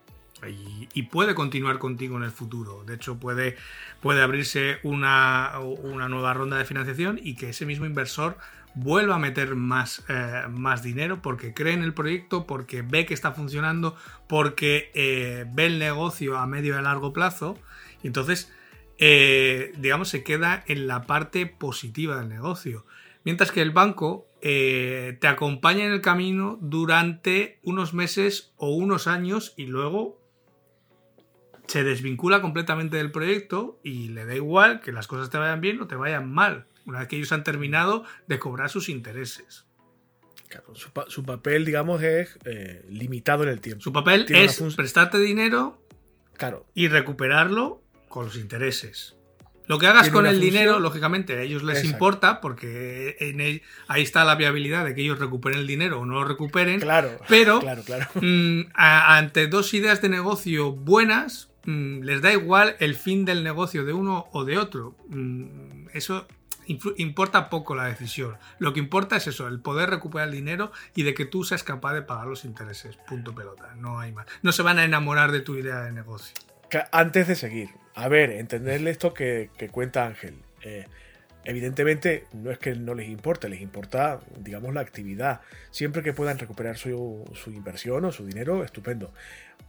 S1: y, puede continuar contigo en el futuro. De hecho, puede, puede abrirse una, una nueva ronda de financiación y que ese mismo inversor vuelva a meter más, eh, más dinero porque cree en el proyecto, porque ve que está funcionando, porque eh, ve el negocio a medio y a largo plazo. Y entonces, eh, digamos, se queda en la parte positiva del negocio. Mientras que el banco te acompaña en el camino durante unos meses o unos años y luego se desvincula completamente del proyecto y le da igual que las cosas te vayan bien o te vayan mal una vez que ellos han terminado de cobrar sus intereses.
S2: Claro, su, pa- su papel, digamos, es eh, limitado en el tiempo.
S1: Su papel
S2: Tiene
S1: es prestarte dinero
S2: Claro,
S1: y recuperarlo con los intereses. Lo que hagas con el
S2: función-
S1: dinero, lógicamente, a ellos les
S2: Exacto.
S1: importa porque en el- ahí está la viabilidad de que ellos recuperen el dinero o no lo recuperen.
S2: claro.
S1: Pero-
S2: Claro, claro.
S1: Mm, a- ante dos ideas de negocio buenas, mm, les da igual el fin del negocio de uno o de otro. Mm, eso importa poco la decisión. Lo que importa es eso, el poder recuperar el dinero y de que tú seas capaz de pagar los intereses. Punto pelota. No hay más. No se van a enamorar de tu idea de negocio.
S2: Antes de seguir, a ver, entenderle esto que, que cuenta Ángel. Eh, evidentemente, no es que no les importe, les importa, digamos, la actividad. Siempre que puedan recuperar su, su inversión o su dinero, estupendo.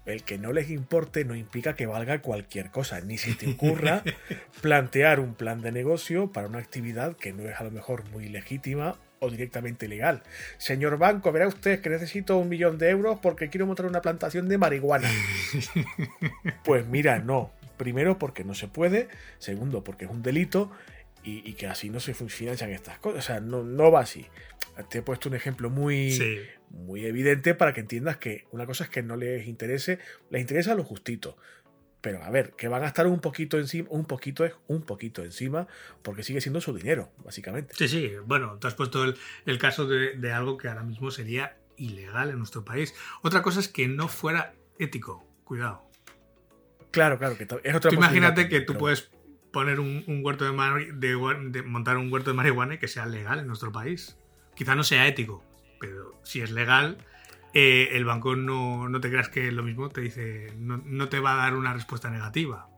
S2: El que no les importe no implica que valga cualquier cosa, ni se te ocurra plantear un plan de negocio para una actividad que no es a lo mejor muy legítima o directamente legal. Señor banco, verá usted que necesito un millón de euros porque quiero montar una plantación de marihuana. Pues mira, no. Primero porque no se puede, segundo porque es un delito y, y que así no se financian estas cosas. O sea, no, no va así. Te he puesto un ejemplo muy,
S1: Sí.
S2: muy evidente para que entiendas que una cosa es que no les interese, les interesa lo justito. Pero a ver, que van a estar un poquito encima, un poquito es un poquito encima, porque sigue siendo su dinero, básicamente.
S1: Sí, sí. Bueno, tú has puesto el, el caso de, de algo que ahora mismo sería ilegal en nuestro país. Otra cosa es que no fuera ético. Cuidado.
S2: Claro, claro, que es otra
S1: Tú imagínate que tú
S2: pero-
S1: puedes poner un, un huerto de, mari- de montar un huerto de marihuana y que sea legal en nuestro país. Quizá no sea ético, pero si es legal, eh, el banco no, no te creas que lo mismo te dice, no, no te va a dar una respuesta negativa.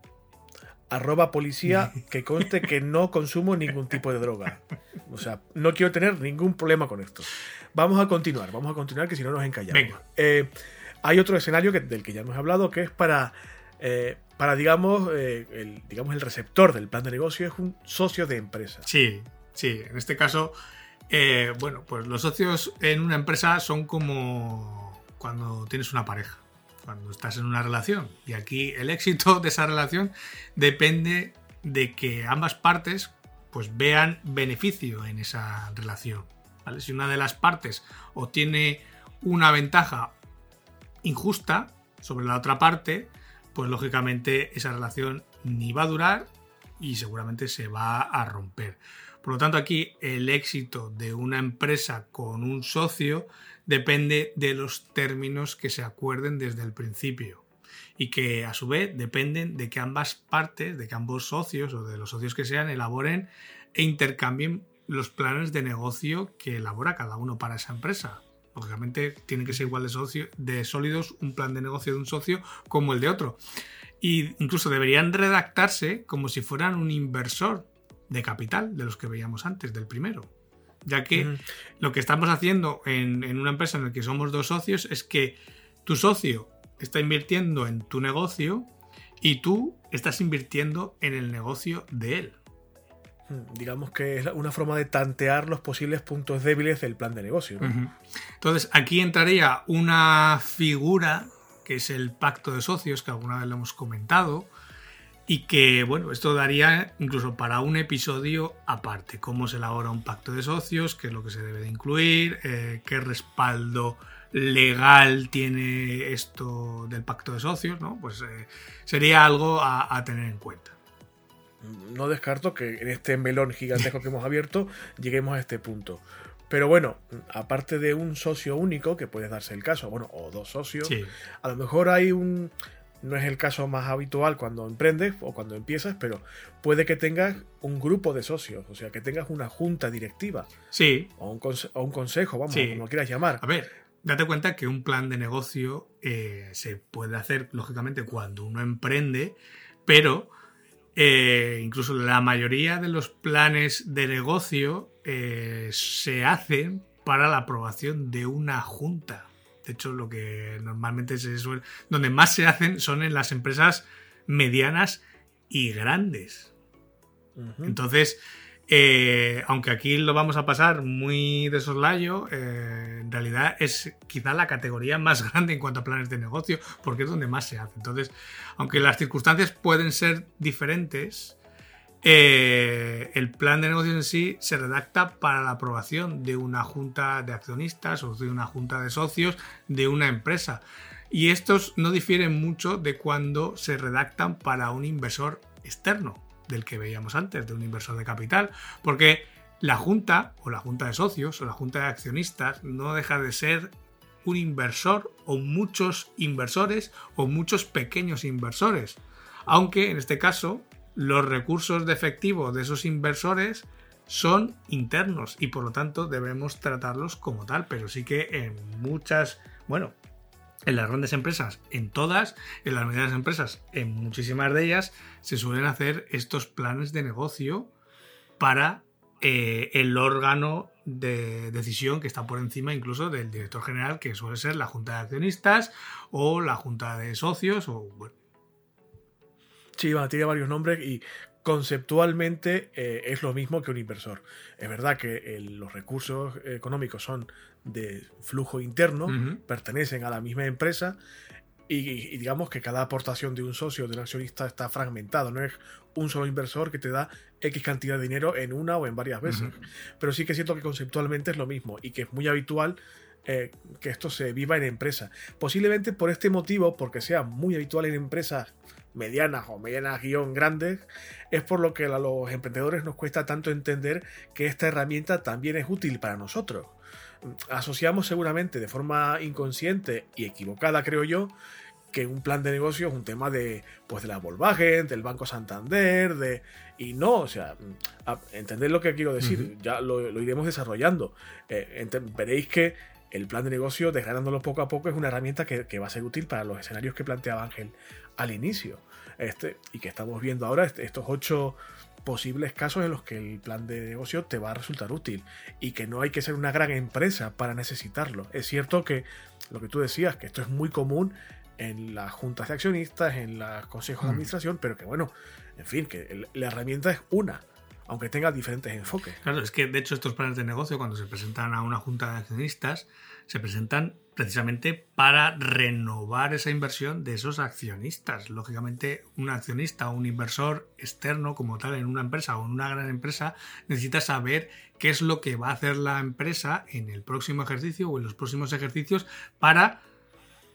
S2: arroba policía que conste que no consumo ningún tipo de droga. O sea, no quiero tener ningún problema con esto. Vamos a continuar, vamos a continuar que si no nos encallamos.
S1: Venga.
S2: Eh, hay otro escenario que- del que ya hemos hablado que es para, eh, para digamos, eh, el, digamos, el receptor del plan de negocio es un socio de empresa.
S1: Sí, sí, en este caso, eh, bueno, pues los socios en una empresa son como cuando tienes una pareja, cuando estás en una relación. Y aquí el éxito de esa relación depende de que ambas partes pues vean beneficio en esa relación. Si una de las partes obtiene una ventaja injusta sobre la otra parte, pues lógicamente esa relación ni va a durar y seguramente se va a romper. Por lo tanto, aquí el éxito de una empresa con un socio depende de los términos que se acuerden desde el principio y que a su vez dependen de que ambas partes, de que ambos socios o de los socios que sean elaboren e intercambien los planes de negocio que elabora cada uno para esa empresa. Lógicamente tiene que ser igual de, socio, de sólidos un plan de negocio de un socio como el de otro. Y incluso deberían redactarse como si fueran un inversor de capital de los que veíamos antes, del primero. Ya que lo que estamos haciendo en, en una empresa en la que somos dos socios es que tu socio está invirtiendo en tu negocio y tú estás invirtiendo en el negocio de él.
S2: Digamos que es una forma de tantear los posibles puntos débiles del plan de negocio. ¿no?
S1: Entonces, aquí entraría una figura que es el pacto de socios, que alguna vez lo hemos comentado, y que, bueno, esto daría incluso para un episodio aparte, cómo se elabora un pacto de socios, qué es lo que se debe de incluir, eh, qué respaldo legal tiene esto del pacto de socios, ¿no? Pues eh, sería algo a tener en cuenta.
S2: No descarto que en este melón gigantesco que hemos abierto lleguemos a este punto. Pero bueno, aparte de un socio único, que puede darse el caso, bueno, o dos socios,
S1: Sí,
S2: a lo mejor hay un... No es el caso más habitual cuando emprendes o cuando empiezas, pero puede que tengas un grupo de socios, o sea, que tengas una junta directiva
S1: sí,
S2: o un, conse- o un consejo, vamos,
S1: Sí.
S2: como lo quieras llamar.
S1: A ver, date cuenta que un plan de negocio eh, se puede hacer, lógicamente, cuando uno emprende, pero eh, incluso la mayoría de los planes de negocio eh, se hacen para la aprobación de una junta. De hecho, lo que normalmente se suele, donde más se hacen son en las empresas medianas y grandes. Entonces, eh, aunque aquí lo vamos a pasar muy de soslayo, eh, en realidad es quizá la categoría más grande en cuanto a planes de negocio, porque es donde más se hace. Entonces, aunque las circunstancias pueden ser diferentes, eh, el plan de negocio en sí se redacta para la aprobación de una junta de accionistas o de una junta de socios de una empresa. Y estos no difieren mucho de cuando se redactan para un inversor externo, del que veíamos antes, de un inversor de capital, porque la junta o la junta de socios o la junta de accionistas no deja de ser un inversor o muchos inversores o muchos pequeños inversores. Aunque en este caso los recursos de efectivo de esos inversores son internos y por lo tanto debemos tratarlos como tal, pero sí que en muchas, bueno, en las grandes empresas, en todas, en las medianas empresas, en muchísimas de ellas, se suelen hacer estos planes de negocio para eh, el órgano de decisión que está por encima incluso del director general, que suele ser la junta de accionistas o la junta de socios o bueno.
S2: Sí, tiene varios nombres y conceptualmente eh, es lo mismo que un inversor. Es verdad que los recursos económicos son de flujo interno, pertenecen a la misma empresa y, digamos que cada aportación de un socio, de un accionista está fragmentado, no es un solo inversor que te da X cantidad de dinero en una o en varias veces. Pero sí que siento que conceptualmente es lo mismo y que es muy habitual eh, que esto se viva en empresa. Posiblemente por este motivo, porque sea muy habitual en empresas medianas o medianas guion grandes, es por lo que a los emprendedores nos cuesta tanto entender que esta herramienta también es útil para nosotros. Asociamos seguramente de forma inconsciente y equivocada, creo yo, que un plan de negocio es un tema de, pues, de la Volkswagen, del Banco Santander, de... Y no, o sea, entender lo que quiero decir, ya lo, iremos desarrollando. Eh, veréis que el plan de negocio, desgranándolo poco a poco, es una herramienta que, que, va a ser útil para los escenarios que planteaba Ángel al inicio. Este, y que estamos viendo ahora, este, estos ocho posibles casos en los que el plan de negocio te va a resultar útil y que no hay que ser una gran empresa para necesitarlo. Es cierto que lo que tú decías, que esto es muy común en las juntas de accionistas, en los consejos de mm. administración, pero que bueno, en fin, que la herramienta es una, aunque tenga diferentes enfoques.
S1: Claro, es que de hecho estos planes de negocio cuando se presentan a una junta de accionistas, se presentan precisamente para renovar esa inversión de esos accionistas. Lógicamente, un accionista o un inversor externo como tal en una empresa o en una gran empresa necesita saber qué es lo que va a hacer la empresa en el próximo ejercicio o en los próximos ejercicios para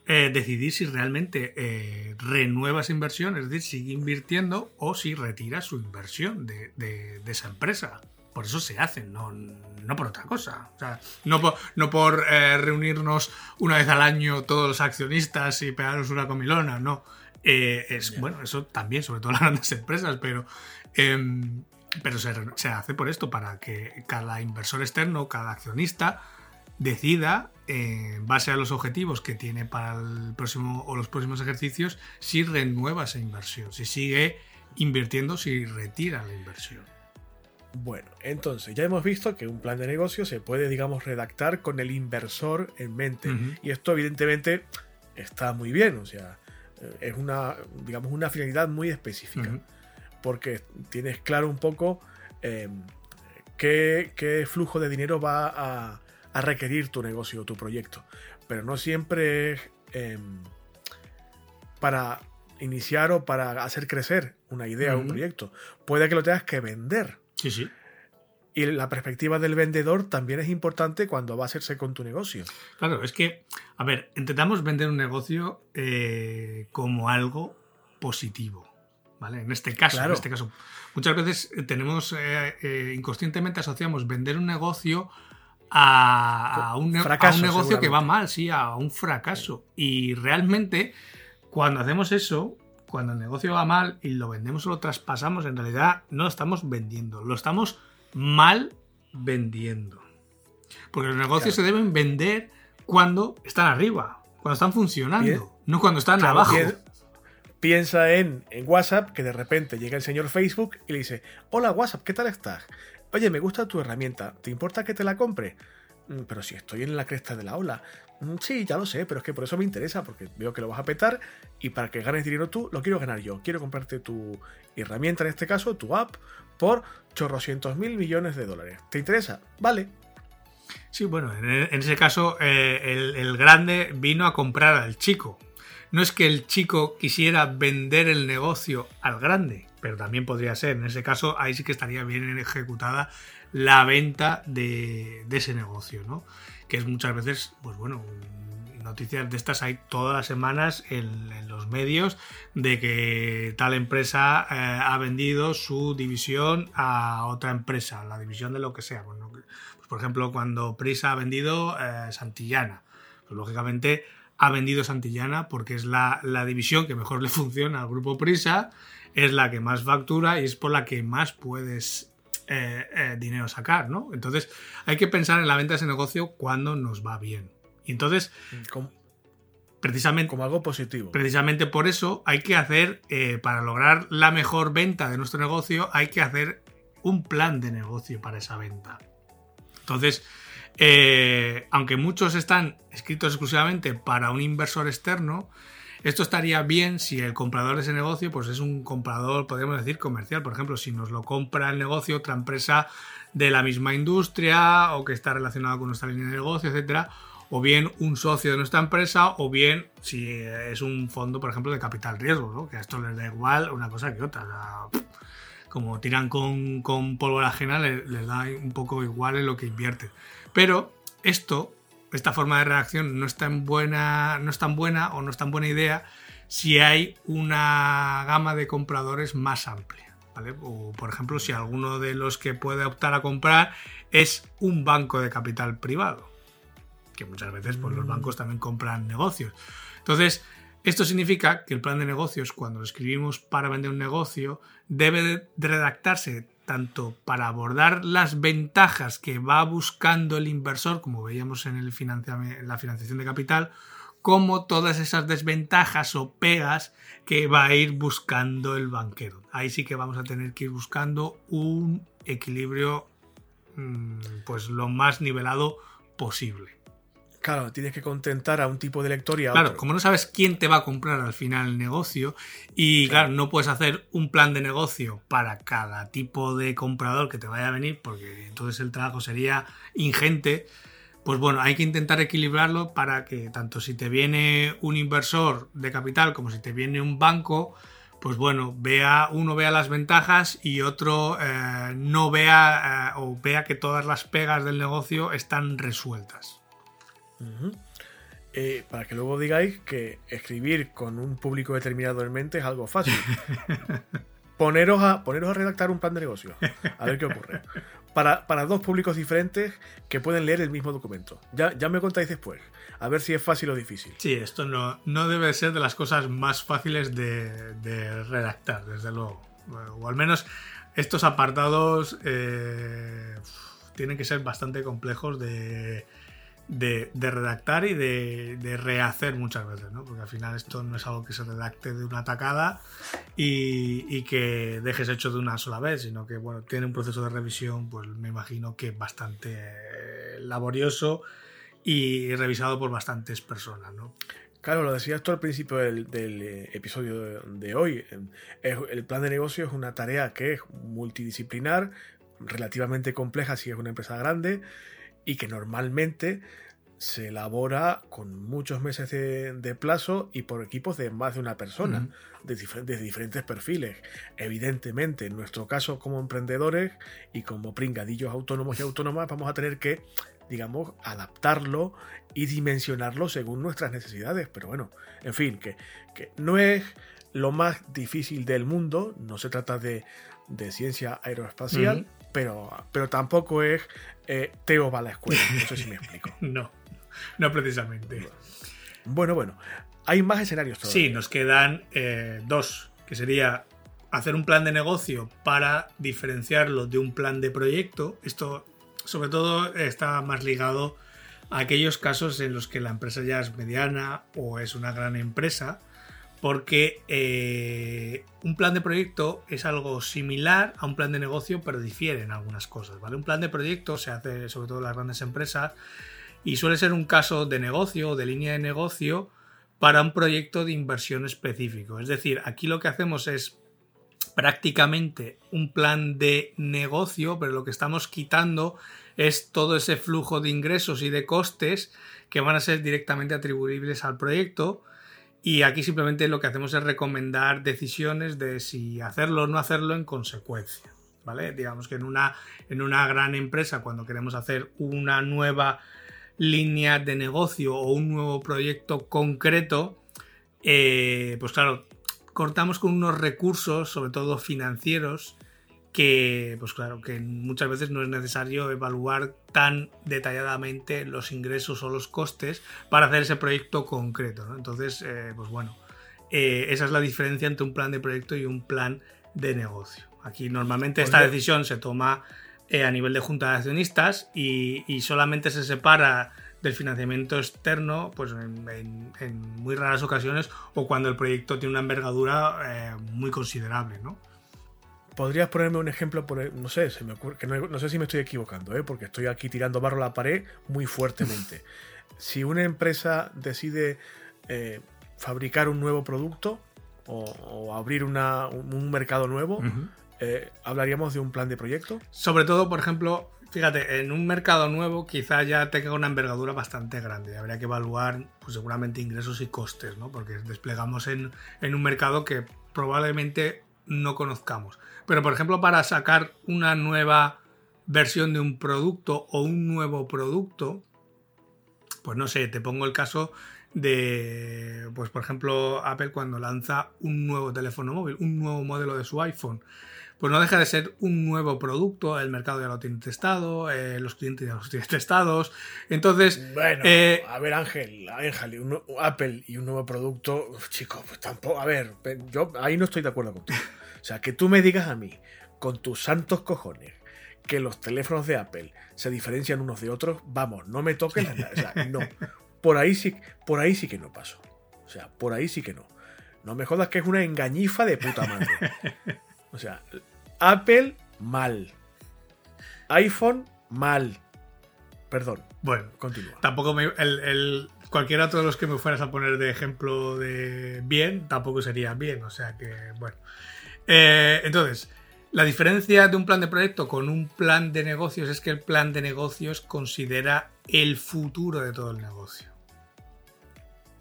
S1: eh, decidir si realmente eh, renueva esa inversión, es decir, sigue invirtiendo o si retira su inversión de esa empresa por eso se hacen, no, no por otra cosa. O sea, no por, no por eh, reunirnos una vez al año todos los accionistas y pegarnos una comilona, no. Eh, es, bueno, eso también, sobre todo las grandes empresas, pero, em, pero se, hace por esto, para que cada inversor externo, cada accionista, decida, en base a los objetivos que tiene para el próximo o los próximos ejercicios, si renueva esa inversión, si sigue invirtiendo, si retira la inversión.
S2: Bueno, entonces ya hemos visto que un plan de negocio se puede, digamos, redactar con el inversor en mente. Y esto evidentemente está muy bien, o sea, eh, es una, digamos, una finalidad muy específica. Porque tienes claro un poco em, qué, flujo de dinero va a, requerir tu negocio o tu proyecto. Pero no siempre es em, para iniciar o para hacer crecer una idea o un proyecto. Puede que lo tengas que vender
S1: Sí, sí.
S2: Y la perspectiva del vendedor también es importante cuando va a hacerse con tu negocio.
S1: Claro, es que, a ver, intentamos vender un negocio eh, como algo positivo. ¿Vale? En este caso, en este caso. Muchas veces tenemos, eh, eh, inconscientemente asociamos vender un negocio a, un, fracaso, a un, negocio que va mal, sí, a un fracaso. Y realmente, cuando hacemos eso, cuando el negocio va mal y lo vendemos o lo traspasamos, en realidad no lo estamos vendiendo, lo estamos mal vendiendo. Porque los negocios se deben vender cuando están arriba, cuando están funcionando, no cuando están abajo.
S2: Piensa en, en WhatsApp que de repente llega el señor Facebook y le dice, hola WhatsApp, ¿qué tal estás? Oye, me gusta tu herramienta, ¿te importa que te la compre? Mm, pero si estoy en la cresta de la ola. Mm, sí, ya lo sé, pero es que por eso me interesa, porque veo que lo vas a petar y para que ganes dinero tú, lo quiero ganar yo. Quiero comprarte tu herramienta, en este caso, tu app, por chorrocientos mil millones de dólares. ¿Te interesa? Vale.
S1: Sí, bueno, en, ese caso eh, el, grande vino a comprar al chico. No es que el chico quisiera vender el negocio al grande, pero también podría ser. En ese caso, ahí sí que estaría bien ejecutada la venta de, ese negocio, ¿no? Que es muchas veces, pues bueno, noticias de estas hay todas las semanas en, los medios de que tal empresa eh, ha vendido su división a otra empresa, la división de lo que sea. Pues, por ejemplo, cuando Prisa ha vendido eh, Santillana, pues lógicamente ha vendido Santillana porque es la, la, división que mejor le funciona al grupo Prisa, es la que más factura y es por la que más puedes eh, eh, dinero sacar, ¿no? Entonces hay que pensar en la venta de ese negocio cuando nos va bien. Y entonces,
S2: como,
S1: precisamente,
S2: como algo positivo.
S1: Precisamente por eso hay que hacer, eh, para lograr la mejor venta de nuestro negocio, hay que hacer un plan de negocio para esa venta. Entonces, aunque muchos están escritos exclusivamente para un inversor externo, esto estaría bien si el comprador de ese negocio pues es un comprador, podríamos decir, comercial. Por ejemplo, si nos lo compra el negocio otra empresa de la misma industria o que está relacionado con nuestra línea de negocio, etcétera, o bien un socio de nuestra empresa, o bien si es un fondo, por ejemplo, de capital riesgo, ¿no? que a esto les da igual una cosa que otra. como tiran con, con pólvora ajena, les, les, da un poco igual en lo que invierten. Pero esto esta forma de redacción no es tan buena, no es tan buena o no es tan buena idea si hay una gama de compradores más amplia. O, por ejemplo, si alguno de los que puede optar a comprar es un banco de capital privado, que muchas veces pues, los mm. bancos también compran negocios. Entonces, esto significa que el plan de negocios, cuando lo escribimos para vender un negocio, debe de redactarse tanto para abordar las ventajas que va buscando el inversor, como veíamos en, el la financiación de capital, como todas esas desventajas o pegas que va a ir buscando el banquero. Ahí sí que vamos a tener que ir buscando un equilibrio mm, pues lo más nivelado posible.
S2: Claro, tienes que contentar a un tipo de lector y a
S1: claro, como no sabes quién te va a comprar al final el negocio, y claro. no puedes hacer un plan de negocio para cada tipo de comprador que te vaya a venir, porque entonces el trabajo sería ingente. Pues bueno, hay que intentar equilibrarlo para que tanto si te viene un inversor de capital como si te viene un banco, pues bueno, vea, uno vea las ventajas y otro eh, no vea eh, o vea que todas las pegas del negocio están resueltas.
S2: Eh, para que luego digáis que escribir con un público determinado en mente es algo fácil. poneros, a, poneros a redactar un plan de negocio. A ver qué ocurre. Para, dos públicos diferentes que pueden leer el mismo documento. Ya, ya me contáis después. A ver si es fácil o difícil.
S1: Sí, esto no, no debe ser de las cosas más fáciles de, redactar, desde luego. O al menos estos apartados eh, tienen que ser bastante complejos de de, redactar y de, rehacer muchas veces, ¿no? Porque al final esto no es algo que se redacte de una tacada y, que dejes hecho de una sola vez, sino que, bueno, tiene un proceso de revisión, pues me imagino que bastante laborioso y revisado por bastantes personas, ¿no?
S2: Claro, lo decías tú al principio del, eh, episodio de, hoy. El plan de negocio es una tarea que es multidisciplinar, relativamente compleja si es una empresa grande, y que normalmente se elabora con muchos meses de, plazo y por equipos de más de una persona, de, diferentes perfiles. Evidentemente, en nuestro caso como emprendedores y como pringadillos autónomos y autónomas, vamos a tener que, digamos, adaptarlo y dimensionarlo según nuestras necesidades. Pero bueno, en fin, que, que no es lo más difícil del mundo, no se trata de, ciencia aeroespacial, pero, pero tampoco es eh, Teo va a la escuela. No sé si me explico.
S1: no, no precisamente.
S2: Bueno, bueno. Hay más escenarios todavía.
S1: Sí, nos quedan eh, dos, que sería hacer un plan de negocio para diferenciarlo de un plan de proyecto. Esto, sobre todo, está más ligado a aquellos casos en los que la empresa ya es mediana o es una gran empresa porque eh, un plan de proyecto es algo similar a un plan de negocio, pero difiere en algunas cosas, ¿vale? Un plan de proyecto se hace sobre todo en las grandes empresas y suele ser un caso de negocio o de línea de negocio para un proyecto de inversión específico. Es decir, aquí lo que hacemos es prácticamente un plan de negocio, pero lo que estamos quitando es todo ese flujo de ingresos y de costes que van a ser directamente atribuibles al proyecto Y aquí simplemente lo que hacemos es recomendar decisiones de si hacerlo o no hacerlo en consecuencia. ¿Vale? Digamos que en una, en una gran empresa, cuando queremos hacer una nueva línea de negocio o un nuevo proyecto concreto, eh, pues claro, cortamos con unos recursos, sobre todo financieros, que, pues claro, que muchas veces no es necesario evaluar tan detalladamente los ingresos o los costes para hacer ese proyecto concreto. Entonces, eh, pues bueno, eh, esa es la diferencia entre un plan de proyecto y un plan de negocio. Aquí normalmente esta decisión se toma eh, a nivel de junta de accionistas y, solamente se separa del financiamiento externo pues en, muy raras ocasiones o cuando el proyecto tiene una envergadura muy considerable, ¿no?
S2: ¿Podrías ponerme un ejemplo? Por, no sé, se me ocurre, que no, sé si me estoy equivocando, ¿eh? porque estoy aquí tirando barro a la pared muy fuertemente. si una empresa decide eh, fabricar un nuevo producto o, abrir un, mercado nuevo, eh, ¿hablaríamos de un plan de proyecto?
S1: Sobre todo, por ejemplo, fíjate, en un mercado nuevo quizá ya tenga una envergadura bastante grande. Habría que evaluar pues, seguramente ingresos y costes, ¿no? porque desplegamos en, en un mercado que probablemente no conozcamos. Pero por ejemplo, para sacar una nueva versión de un producto o un nuevo producto, pues no sé, te pongo el caso de, pues por ejemplo, Apple cuando lanza un nuevo teléfono móvil, un nuevo modelo de su iPhone. Pues no deja de ser un nuevo producto, el mercado ya lo tiene testado, eh, los clientes ya los tienen testados. Entonces.
S2: Bueno, eh, a ver, Ángel, Ángel, Apple y un nuevo producto, chicos, pues tampoco. A ver, yo ahí no estoy de acuerdo contigo. O sea, que tú me digas a mí, con tus santos cojones, que los teléfonos de Apple se diferencian unos de otros, vamos, no me toques la O sea, no. Por ahí sí, por ahí sí que no paso. O sea, por ahí sí que no. No me jodas que es una engañifa de puta madre. O sea, Apple mal. iPhone mal. Perdón.
S1: Bueno, continúa. Tampoco me, el, cualquiera de los que me fueras a poner de ejemplo de bien, tampoco sería bien. O sea que, bueno. Eh, entonces, la diferencia de un plan de proyecto con un plan de negocios es que el plan de negocios considera el futuro de todo el negocio.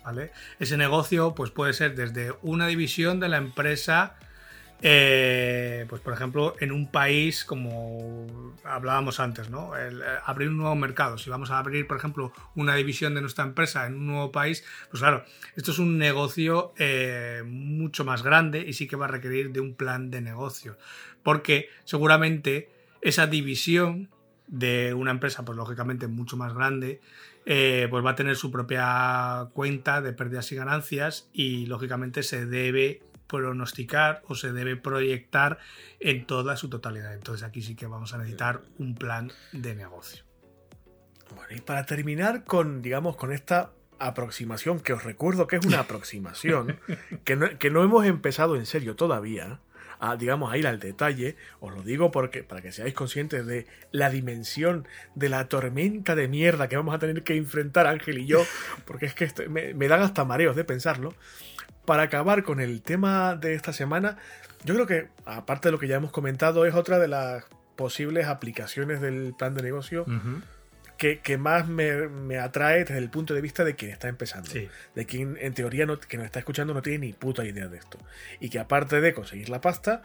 S1: ¿Vale? Ese negocio pues, puede ser desde una división de la empresa eh, pues por ejemplo, en un país como hablábamos antes, ¿no? Eh, abrir un nuevo mercado. Si vamos a abrir, por ejemplo, una división de nuestra empresa en un nuevo país, pues claro, esto es un negocio eh, mucho más grande y sí que va a requerir de un plan de negocio. Porque seguramente esa división de una empresa, pues lógicamente mucho más grande, pues va a tener su propia cuenta de pérdidas y ganancias y lógicamente se debe pronosticar o se debe proyectar en toda su totalidad. Entonces aquí sí que vamos a necesitar un plan de negocio.
S2: Bueno, y para terminar con, digamos, con esta aproximación, que os recuerdo que es una aproximación, que, no, que no hemos empezado en serio todavía, a, digamos, a ir al detalle, os lo digo porque, para que seáis conscientes de la dimensión de la tormenta de mierda que vamos a tener que enfrentar Ángel y yo, porque es que me, me dan hasta mareos de pensarlo. Para acabar con el tema de esta semana, yo creo que, aparte de lo que ya hemos comentado, es otra de las posibles aplicaciones del plan de negocio que, más me, atrae desde el punto de vista de quien está empezando. De quien, en teoría, no, que nos está escuchando no tiene ni puta idea de esto. Y que aparte de conseguir la pasta,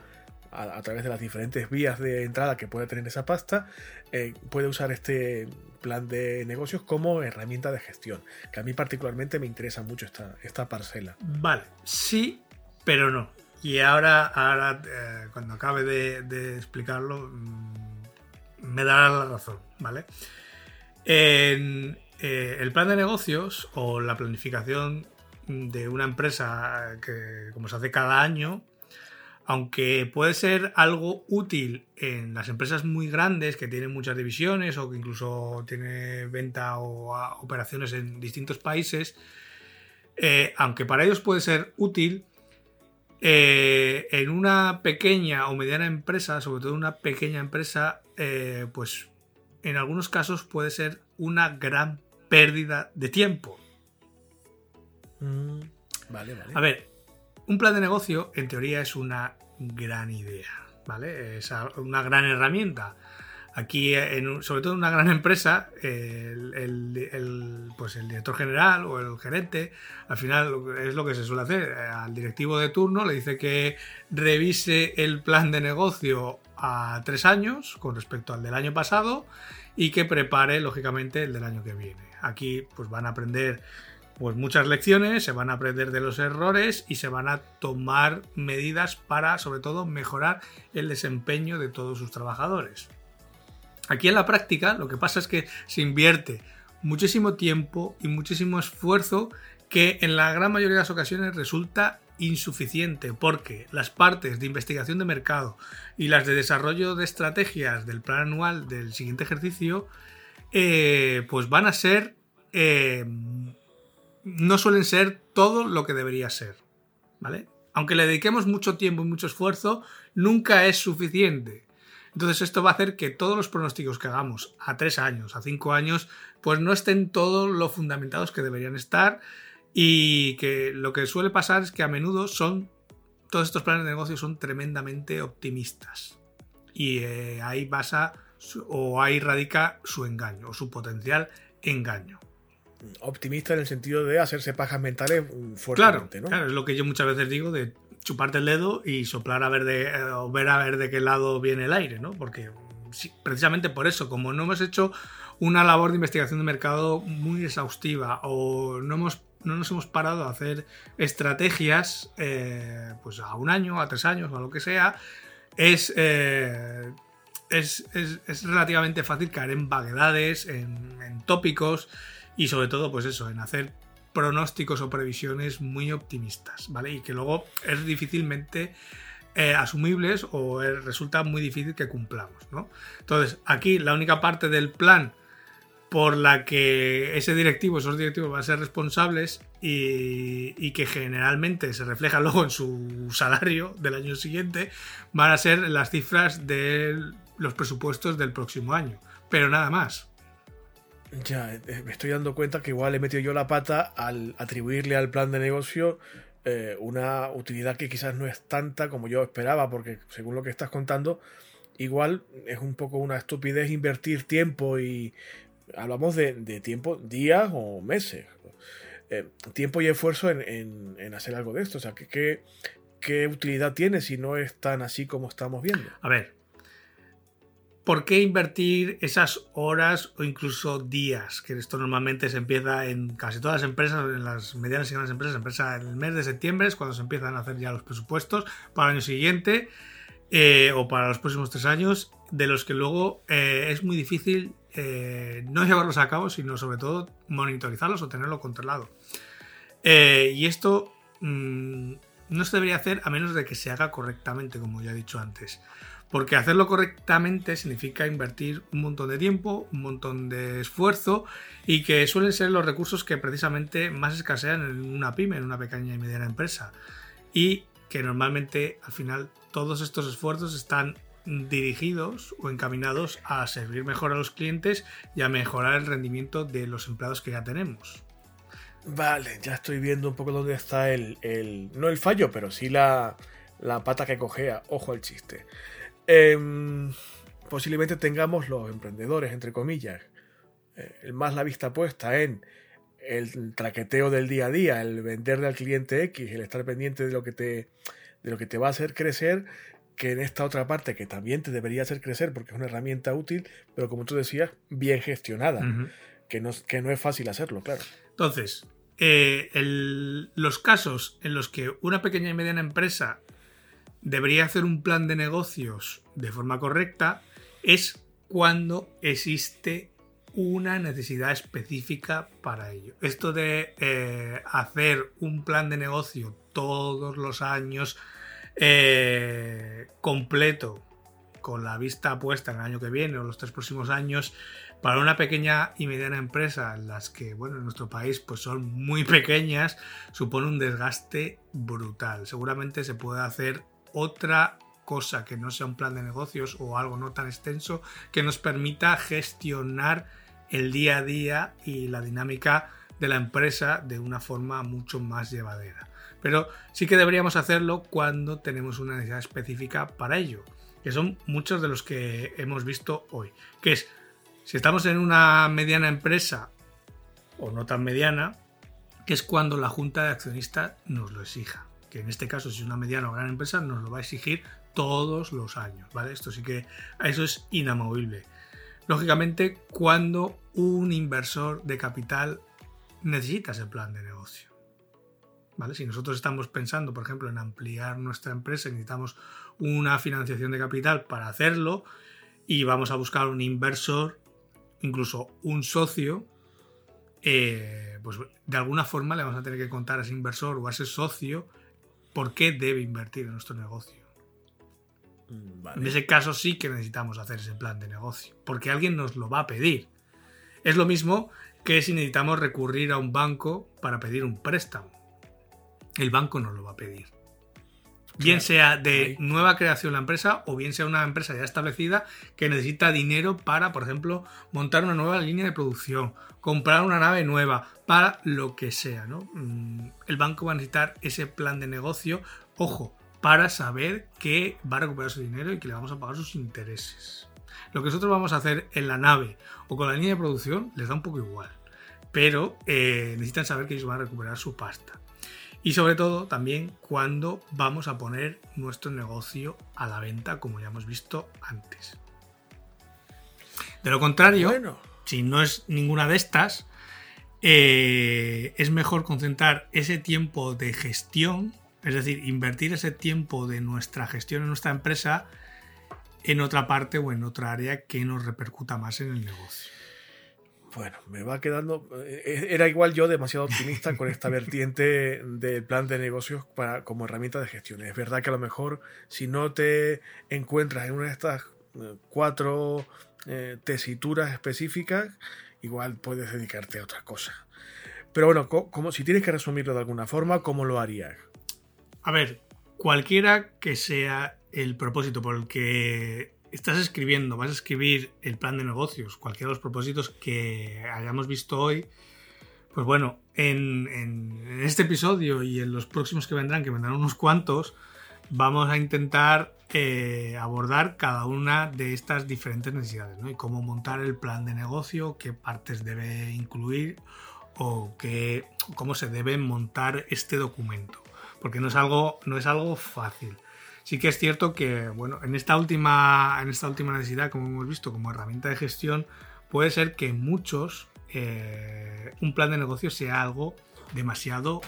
S2: a, través de las diferentes vías de entrada que puede tener esa pasta, eh, puede usar este plan de negocios como herramienta de gestión, que a mí particularmente me interesa mucho esta, esta parcela.
S1: Vale, sí, pero no. Y ahora, ahora eh, cuando acabe de, explicarlo, mm, me dará la razón, ¿vale? En, eh, el plan de negocios o la planificación de una empresa que como se hace cada año, aunque puede ser algo útil en las empresas muy grandes que tienen muchas divisiones o que incluso tiene venta o operaciones en distintos países, eh, aunque para ellos puede ser útil, eh, en una pequeña o mediana empresa, sobre todo una pequeña empresa, pues en algunos casos puede ser una gran pérdida de tiempo.
S2: Mm, vale, vale.
S1: A ver, un plan de negocio, en teoría, es una gran idea, ¿vale? Es una gran herramienta. Aquí, sobre todo en una gran empresa, el, pues el director general o el gerente, al final es lo que se suele hacer. Al directivo de turno le dice que revise el plan de negocio a tres años con respecto al del año pasado y que prepare, lógicamente, el del año que viene. Aquí pues van a aprender pues muchas lecciones, se van a aprender de los errores y se van a tomar medidas para, sobre todo, mejorar el desempeño de todos sus trabajadores. Aquí en la práctica lo que pasa es que se invierte muchísimo tiempo y muchísimo esfuerzo que en la gran mayoría de las ocasiones resulta insuficiente porque las partes de investigación de mercado y las de desarrollo de estrategias del plan anual del siguiente ejercicio eh, pues van a ser eh, no suelen ser todo lo que debería ser ¿vale? aunque le dediquemos mucho tiempo y mucho esfuerzo nunca es suficiente entonces esto va a hacer que todos los pronósticos que hagamos a tres años, a cinco años, pues no estén todos lo fundamentados que deberían estar y que lo que suele pasar es que a menudo son, todos estos planes de negocio son tremendamente optimistas. Y eh, ahí basa o ahí radica su engaño o su potencial engaño.
S2: Optimista en el sentido de hacerse pajas mentales fuertemente,
S1: claro, ¿no? Claro, es lo que yo muchas veces digo de chuparte el dedo y soplar a ver de, eh, ver a ver de qué lado viene el aire, ¿no? Porque precisamente por eso, como no hemos hecho una labor de investigación de mercado muy exhaustiva o no, hemos, no nos hemos parado a hacer estrategias eh, pues a un año, a tres años o a lo que sea, es, eh, es, relativamente fácil caer en vaguedades, en, en tópicos y sobre todo pues eso, en hacer pronósticos o previsiones muy optimistas, ¿vale? Y que luego es difícilmente eh, asumibles o resulta muy difícil que cumplamos, ¿no? Entonces, aquí la única parte del plan por la que ese directivo, esos directivos van a ser responsables y, y, que generalmente se refleja luego en su salario del año siguiente, van a ser las cifras de los presupuestos del próximo año. Pero nada más.
S2: Ya, eh, me estoy dando cuenta que igual he metido yo la pata al atribuirle al plan de negocio eh, una utilidad que quizás no es tanta como yo esperaba, porque según lo que estás contando, igual es un poco una estupidez invertir tiempo y hablamos de, tiempo, días o meses. Eh, tiempo y esfuerzo en, en, hacer algo de esto. O sea, ¿qué, ¿qué utilidad tiene si no es tan así como estamos viendo?
S1: A ver, ¿por qué invertir esas horas o incluso días? Que esto normalmente se empieza en casi todas las empresas, en las medianas y grandes empresas, se empieza en el mes de septiembre, es cuando se empiezan a hacer ya los presupuestos para el año siguiente eh, o para los próximos tres años, de los que luego eh, es muy difícil eh, no llevarlos a cabo, sino sobre todo monitorizarlos o tenerlo controlado. y esto mm, no se debería hacer a menos de que se haga correctamente, como ya he dicho antes. Porque hacerlo correctamente significa invertir un montón de tiempo, un montón de esfuerzo y que suelen ser los recursos que precisamente más escasean en una pyme, en una pequeña y mediana empresa. Y que normalmente al final todos estos esfuerzos están dirigidos o encaminados a servir mejor a los clientes y a mejorar el rendimiento de los empleados que ya tenemos.
S2: Vale, ya estoy viendo un poco dónde está el, no el fallo, pero sí la, pata que cogea. Ojo al chiste. Em, posiblemente tengamos los emprendedores, entre comillas, eh, más la vista puesta en el traqueteo del día a día, el venderle al cliente X, el estar pendiente de lo que te, de lo que te va a hacer crecer, que en esta otra parte que también te debería hacer crecer porque es una herramienta útil, pero como tú decías, bien gestionada, que, no, que no es fácil hacerlo, claro.
S1: Entonces, eh, los casos en los que una pequeña y mediana empresa debería hacer un plan de negocios de forma correcta es cuando existe una necesidad específica para ello. Esto de eh, hacer un plan de negocio todos los años eh, completo con la vista puesta en el año que viene o los tres próximos años para una pequeña y mediana empresa en las que bueno en nuestro país pues son muy pequeñas supone un desgaste brutal seguramente se puede hacer otra cosa que no sea un plan de negocios o algo no tan extenso que nos permita gestionar el día a día y la dinámica de la empresa de una forma mucho más llevadera. Pero sí que deberíamos hacerlo cuando tenemos una necesidad específica para ello. que son muchos de los que hemos visto hoy. Que es, si estamos en una mediana empresa o no tan mediana, que es cuando la junta de accionistas nos lo exija. En este caso, si es una mediana o gran empresa, nos lo va a exigir todos los años, ¿vale? Esto sí que eso es inamovible. Lógicamente, cuando un inversor de capital necesita ese plan de negocio. ¿Vale? Si nosotros estamos pensando, por ejemplo, en ampliar nuestra empresa y necesitamos una financiación de capital para hacerlo y vamos a buscar un inversor, incluso un socio, eh, pues de alguna forma le vamos a tener que contar a ese inversor o a ese socio por qué debe invertir en nuestro negocio. Mm, en ese caso sí que necesitamos hacer ese plan de negocio, porque alguien nos lo va a pedir. Es lo mismo que si necesitamos recurrir a un banco para pedir un préstamo. El banco nos lo va a pedir. Bien sea de nueva creación la empresa o bien sea una empresa ya establecida que necesita dinero para, por ejemplo, montar una nueva línea de producción, comprar una nave nueva, para lo que sea. ¿no? Mm, el banco va a necesitar ese plan de negocio. Ojo, para saber que va a recuperar su dinero y que le vamos a pagar sus intereses. Lo que nosotros vamos a hacer en la nave o con la línea de producción les da un poco igual, pero eh, necesitan saber que ellos van a recuperar su pasta. Y sobre todo también cuando vamos a poner nuestro negocio a la venta, como ya hemos visto antes. De lo contrario, si no es ninguna de estas, eh, es mejor concentrar ese tiempo de gestión es decir, invertir ese tiempo de nuestra gestión en nuestra empresa en otra parte o en otra área que nos repercuta más en el negocio.
S2: Bueno, me va quedando. Eh, era igual yo demasiado optimista con esta vertiente del plan de negocios para, como herramienta de gestión. Es verdad que a lo mejor si no te encuentras en una de estas eh, cuatro eh, tesituras específicas, igual puedes dedicarte a otra cosa. Pero bueno, como, si tienes que resumirlo de alguna forma, ¿cómo lo harías?
S1: A ver, cualquiera que sea el propósito por el que estás escribiendo, vas a escribir el plan de negocios, cualquiera de los propósitos que hayamos visto hoy, pues bueno, en, este episodio y en los próximos que vendrán, que vendrán unos cuantos, vamos a intentar eh, abordar cada una de estas diferentes necesidades. Y cómo montar el plan de negocio, qué partes debe incluir o qué, cómo se debe montar este documento porque no es algo, no es algo fácil. Sí que es cierto que, bueno, en esta última, en esta última necesidad, como hemos visto, como herramienta de gestión, puede ser que muchos eh, un plan de negocio sea algo demasiado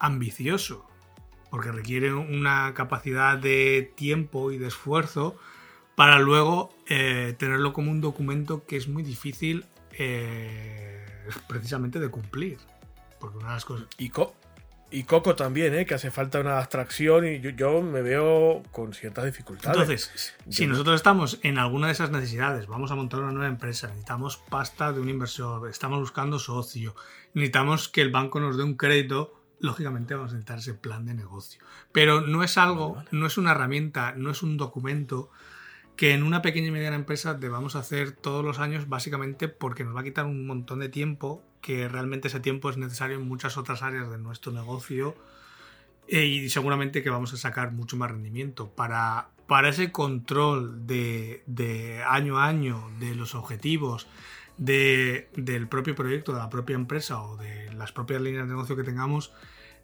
S1: ambicioso, porque requiere una capacidad de tiempo y de esfuerzo para luego eh, tenerlo como un documento que es muy difícil eh, precisamente de cumplir. Porque una de las cosas...
S2: y Coco también, ¿eh? que hace falta una abstracción y yo, me veo con ciertas dificultades.
S1: Entonces, si nosotros estamos en alguna de esas necesidades, vamos a montar una nueva empresa, necesitamos pasta de un inversor, estamos buscando socio, necesitamos que el banco nos dé un crédito, lógicamente vamos a necesitar ese plan de negocio. Pero no es algo, no es una herramienta, no es un documento que en una pequeña y mediana empresa debamos hacer todos los años básicamente porque nos va a quitar un montón de tiempo que realmente ese tiempo es necesario en muchas otras áreas de nuestro negocio eh, y seguramente que vamos a sacar mucho más rendimiento. Para, para ese control de, año a año de los objetivos del propio proyecto, de la propia empresa o de las propias líneas de negocio que tengamos,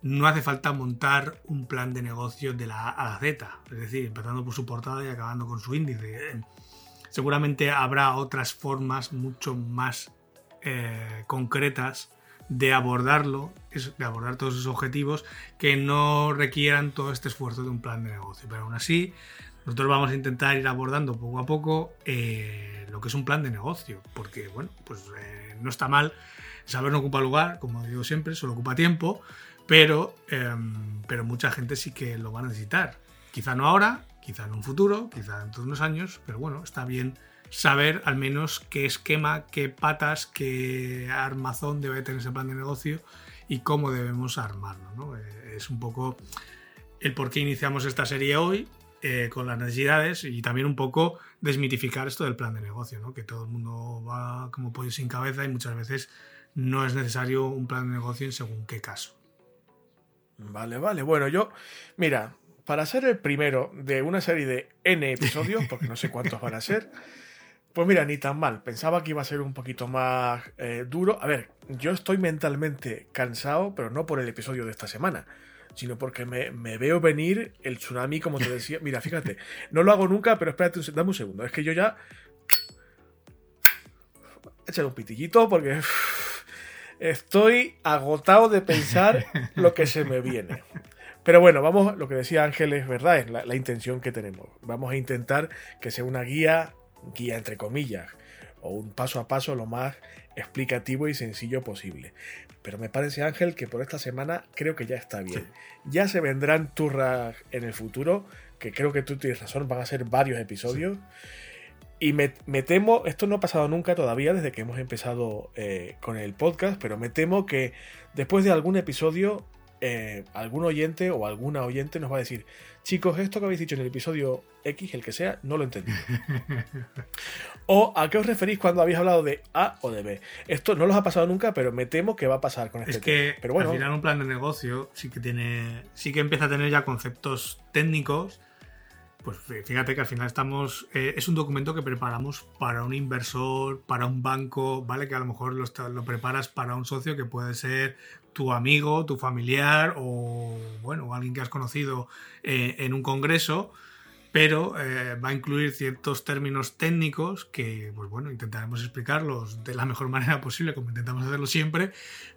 S1: no hace falta montar un plan de negocio de la A a la Z, es decir, empezando por su portada y acabando con su índice. Seguramente habrá otras formas mucho más eh, concretas de abordarlo, de abordar todos esos objetivos que no requieran todo este esfuerzo de un plan de negocio. Pero aún así, nosotros vamos a intentar ir abordando poco a poco eh, lo que es un plan de negocio, porque bueno, pues eh, no está mal, saber no ocupa lugar, como digo siempre, solo ocupa tiempo, pero, em, pero mucha gente sí que lo va a necesitar. Quizá no ahora, quizá en un futuro, quizá dentro de unos años, pero bueno, está bien saber al menos qué esquema, qué patas, qué armazón debe tener ese plan de negocio y cómo debemos armarlo. Eh, es un poco el por qué iniciamos esta serie hoy eh, con las necesidades y también un poco desmitificar esto del plan de negocio, ¿no? que todo el mundo va como pollo sin cabeza y muchas veces no es necesario un plan de negocio en según qué caso.
S2: Vale, vale. Bueno, yo, mira, para ser el primero de una serie de N episodios, porque no sé cuántos van a ser, pues mira, ni tan mal. Pensaba que iba a ser un poquito más eh, duro. A ver, yo estoy mentalmente cansado, pero no por el episodio de esta semana, sino porque me, veo venir el tsunami, como te decía. Mira, fíjate, no lo hago nunca, pero espérate, dame un segundo. Es que yo ya... Echar un pitillito porque estoy agotado de pensar lo que se me viene. Pero bueno, vamos, lo que decía Ángel es verdad, es la, intención que tenemos. Vamos a intentar que sea una guía, guía entre comillas, o un paso a paso lo más explicativo y sencillo posible. Pero me parece, Ángel, que por esta semana creo que ya está bien. Ya se vendrán turras en el futuro, que creo que tú tienes razón, van a ser varios episodios. Y me, temo, esto no ha pasado nunca todavía desde que hemos empezado eh, con el podcast, pero me temo que después de algún episodio eh, algún oyente o alguna oyente nos va a decir, chicos, esto que habéis dicho en el episodio X, el que sea, no lo entendí. o a qué os referís cuando habéis hablado de A o de B. Esto no los ha pasado nunca, pero me temo que va a pasar con este
S1: Es que Pero bueno, al final un plan de negocio sí que tiene, sí que empieza a tener ya conceptos técnicos pues fíjate que al final estamos. Eh, es un documento que preparamos para un inversor, para un banco, ¿vale? Que a lo mejor lo, lo, preparas para un socio que puede ser tu amigo, tu familiar o, bueno, alguien que has conocido eh, en un congreso, pero eh, va a incluir ciertos términos técnicos que, pues bueno, intentaremos explicarlos de la mejor manera posible, como intentamos hacerlo siempre,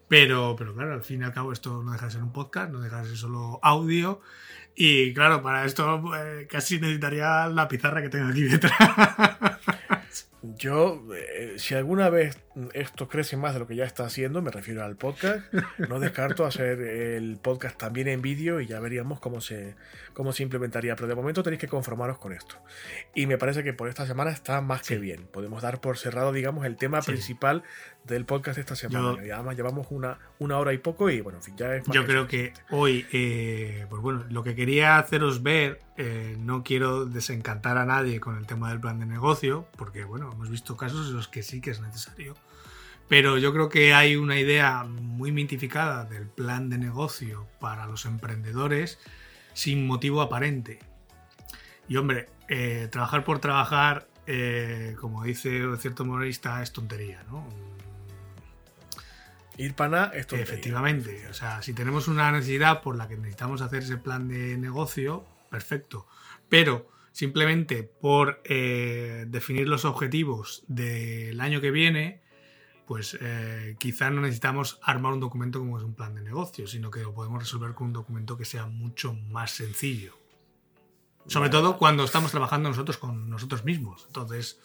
S1: pero, pero claro, al fin y al cabo esto no deja de ser un podcast, no deja de ser solo audio. Y claro, para esto eh, casi necesitaría la pizarra que tengo aquí detrás.
S2: Yo, eh, si alguna vez esto crece más de lo que ya está haciendo, me refiero al podcast, no descarto hacer el podcast también en vídeo y ya veríamos cómo se, cómo se implementaría. Pero de momento tenéis que conformaros con esto. Y me parece que por esta semana está más que bien. Podemos dar por cerrado, digamos, el tema principal del podcast de esta semana. y además llevamos una, una hora y poco y bueno, en fin, ya es
S1: Yo creo que hoy, eh, pues bueno, lo que quería haceros ver, eh, no quiero desencantar a nadie con el tema del plan de negocio, porque bueno, hemos visto casos en los que sí que es necesario. Pero yo creo que hay una idea muy mitificada del plan de negocio para los emprendedores sin motivo aparente. Y hombre, eh, trabajar por trabajar, como dice cierto humorista, es tontería, ¿no?
S2: Ir para esto.
S1: Efectivamente. O sea, si tenemos una necesidad por la que necesitamos hacer ese plan de negocio, perfecto. Pero simplemente por eh, definir los objetivos del año que viene, pues eh, quizá no necesitamos armar un documento como es un plan de negocio, sino que lo podemos resolver con un documento que sea mucho más sencillo. Sobre todo cuando estamos trabajando nosotros con nosotros mismos. Entonces,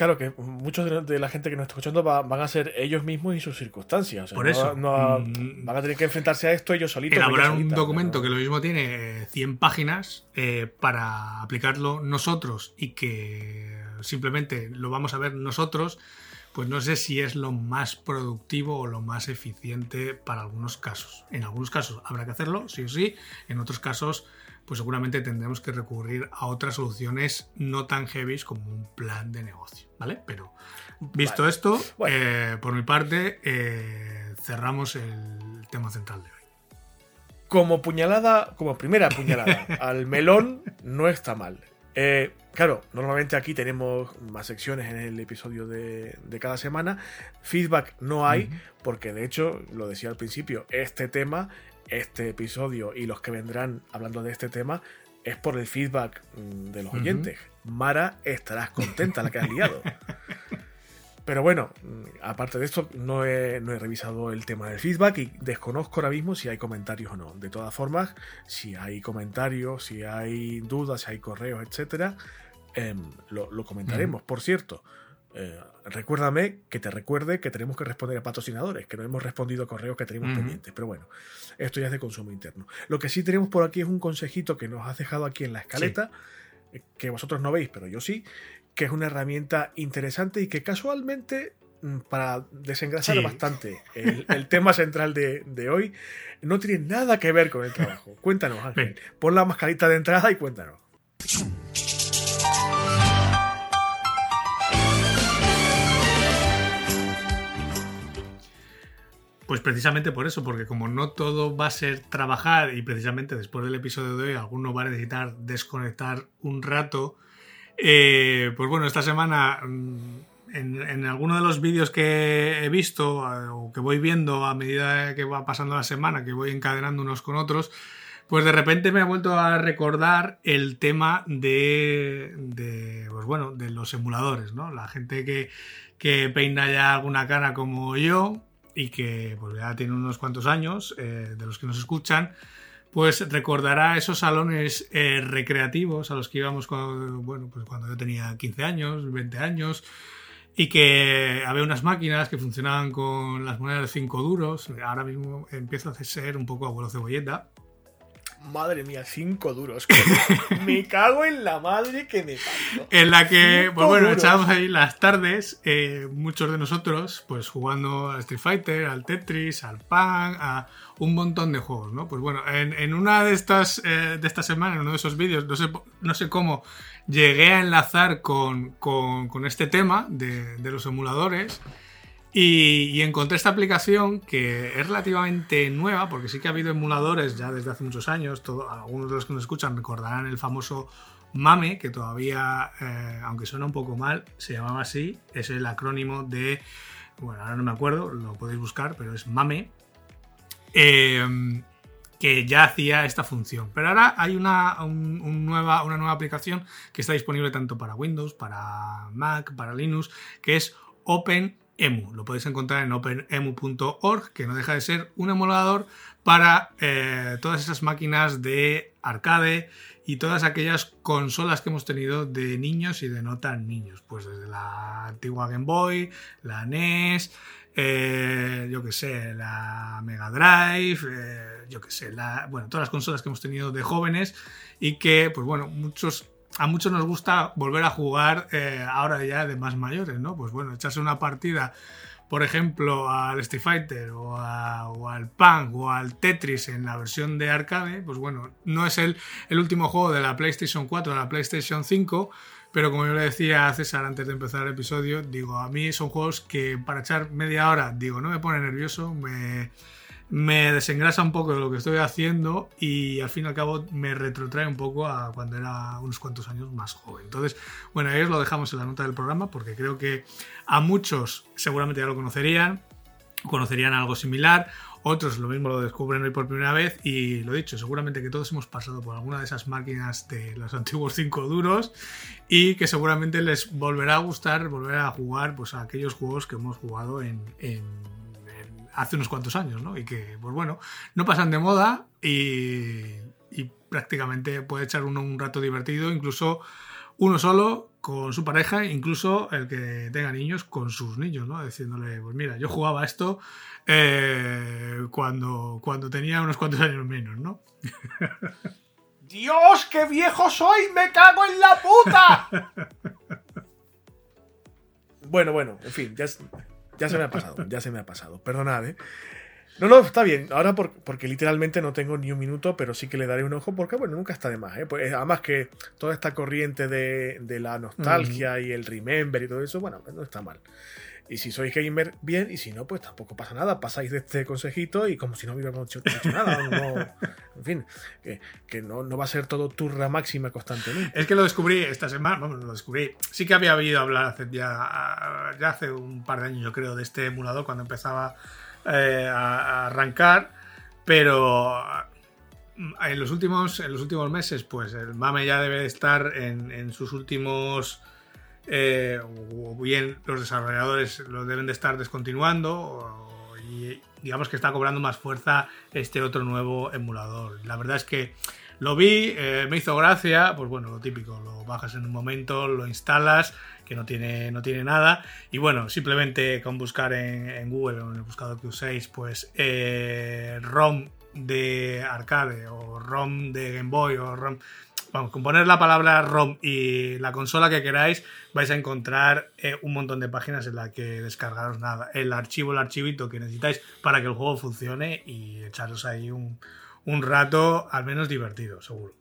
S2: Claro que muchos de la gente que nos está escuchando van a ser ellos mismos y sus circunstancias.
S1: Por eso.
S2: Mm, van a tener que enfrentarse a esto ellos solitos.
S1: Elaborar un documento que lo mismo tiene 100 páginas eh, para aplicarlo nosotros y que simplemente lo vamos a ver nosotros, pues no sé si es lo más productivo o lo más eficiente para algunos casos. En algunos casos habrá que hacerlo, sí o sí. En otros casos pues seguramente tendremos que recurrir a otras soluciones no tan heavy como un plan de negocio, ¿vale? Pero visto esto, eh, por mi parte, eh, cerramos el tema central de hoy.
S2: Como puñalada, como primera puñalada al melón, no está mal. Eh, claro, normalmente aquí tenemos más secciones en el episodio de, cada semana. Feedback no hay, porque de hecho, lo decía al principio, este tema este episodio y los que vendrán hablando de este tema es por el feedback mm, de los oyentes. Mara, estarás contenta la que has liado. Pero bueno, mm, aparte de esto, no he, no he, revisado el tema del feedback y desconozco ahora mismo si hay comentarios o no. De todas formas, si hay comentarios, si hay dudas, si hay correos, etcétera, em, lo, comentaremos. Por cierto, eh, recuérdame que te recuerde que tenemos que responder a patrocinadores, que no hemos respondido a correos que tenemos pendientes. Pero bueno, esto ya es de consumo interno. Lo que sí tenemos por aquí es un consejito que nos has dejado aquí en la escaleta, eh, que vosotros no veis, pero yo sí, que es una herramienta interesante y que casualmente, mm, para desengrasar bastante el, tema central de, hoy, no tiene nada que ver con el trabajo. Cuéntanos, Ángel. Pon la mascarita de entrada y cuéntanos.
S1: Pues precisamente por eso, porque como no todo va a ser trabajar y precisamente después del episodio de hoy alguno va a necesitar desconectar un rato, eh, pues bueno, esta semana mm, en, en alguno de los vídeos que he visto eh, o que voy viendo a medida que va pasando la semana, que voy encadenando unos con otros, pues de repente me ha vuelto a recordar el tema de, pues bueno, de los emuladores, ¿no? La gente que, que peina ya alguna cara como yo y que pues ya tiene unos cuantos años, eh, de los que nos escuchan, pues recordará esos salones eh, recreativos a los que íbamos cuando, bueno, pues cuando yo tenía 15 años, 20 años, y que había unas máquinas que funcionaban con las monedas de 5 duros. Ahora mismo empiezo a ser un poco abuelo cebolleta.
S2: Madre mía, cinco duros. me cago en la madre que me parió.
S1: En la que, pues bueno,
S2: duros.
S1: echábamos ahí las tardes, eh, muchos de nosotros, pues jugando al Street Fighter, al Tetris, al Pang, a un montón de juegos, ¿no? Pues bueno, en, en una de estas, eh, de esta semana, en uno de esos vídeos, no sé, no sé cómo, llegué a enlazar con, con- con este tema de, de los emuladores. Y, encontré esta aplicación que es relativamente nueva, porque sí que ha habido emuladores ya desde hace muchos años. Todo, algunos de los que nos escuchan recordarán el famoso MAME, que todavía, eh, aunque suena un poco mal, se llamaba así. Es el acrónimo de. Bueno, ahora no me acuerdo, lo podéis buscar, pero es MAME. eh, que ya hacía esta función. Pero ahora hay una, un- un nueva, una nueva aplicación que está disponible tanto para Windows, para Mac, para Linux, que es OpenEmu. Lo podéis encontrar en openemu.org, que no deja de ser un emulador para eh, todas esas máquinas de arcade y todas aquellas consolas que hemos tenido de niños y de no tan niños. Pues desde la antigua Game Boy, la NES, eh, yo que sé, la Mega Drive, eh, yo que sé, la, bueno, todas las consolas que hemos tenido de jóvenes y que, pues bueno, muchos, a muchos nos gusta volver a jugar eh, ahora ya de más mayores, ¿no? Pues bueno, echarse una partida, por ejemplo, al Street Fighter o, al Punk o al Tetris en la versión de arcade, pues bueno, no es el, el último juego de la PlayStation 4 o la PlayStation 5, pero como yo le decía a César antes de empezar el episodio, digo, a mí son juegos que para echar media hora, digo, no me pone nervioso, me, me desengrasa un poco de lo que estoy haciendo y al fin y al cabo me retrotrae un poco a cuando era unos cuantos años más joven. Entonces, bueno, ahí os lo dejamos en la nota del programa porque creo que a muchos seguramente ya lo conocerían, conocerían algo similar, otros lo mismo lo descubren hoy por primera vez y lo dicho, seguramente que todos hemos pasado por alguna de esas máquinas de los antiguos 5 duros y que seguramente les volverá a gustar volver a jugar pues a aquellos juegos que hemos jugado en, hace unos cuantos años, ¿no? Y que, pues bueno, no pasan de moda y, y prácticamente puede echar uno un rato divertido, incluso uno solo con su pareja, incluso el que tenga niños con sus niños, ¿no? Diciéndole, pues mira, yo jugaba esto eh, cuando, cuando tenía unos cuantos años menos, ¿no?
S2: ¡Dios, qué viejo soy! ¡Me cago en la puta! bueno, bueno, en fin, ya, es- ya se me ha pasado, ya se me ha pasado. Perdonad, ¿eh? No, no, está bien. Ahora por- porque literalmente no tengo ni un minuto, pero sí que le daré un ojo porque, bueno, nunca está de más. ¿eh? Pues, además que toda esta corriente de, de la nostalgia y el remember y todo eso, bueno, pues no está mal. Y si sois gamer, bien, y si no, pues tampoco pasa nada. Pasáis de este consejito y como si no hubiéramos hecho, nada. en fin, que, no, no va a ser todo turra máxima constantemente.
S1: Es que lo descubrí esta semana, vamos, lo descubrí. Sí que había oído hablar hace ya, ya hace un par de años, yo creo, de este emulador cuando empezaba eh, a, a arrancar, pero mm, en los últimos, en los últimos meses, pues el MAME ya debe de estar en, en sus últimos. Eh, o bien los desarrolladores lo deben de estar descontinuando, y digamos que está cobrando más fuerza este otro nuevo emulador. La verdad es que lo vi, eh, me hizo gracia, pues bueno, lo típico, lo bajas en un momento, lo instalas, que no tiene, no tiene nada, y bueno, simplemente con buscar en, en Google o en el buscador que uséis, pues eh, ROM de arcade o ROM de Game Boy o ROM... Vamos, con poner la palabra ROM y la consola que queráis, vais a encontrar eh, un montón de páginas en las que descargaros nada, el archivo, el archivito que necesitáis para que el juego funcione y echaros ahí un, un rato al menos divertido, seguro.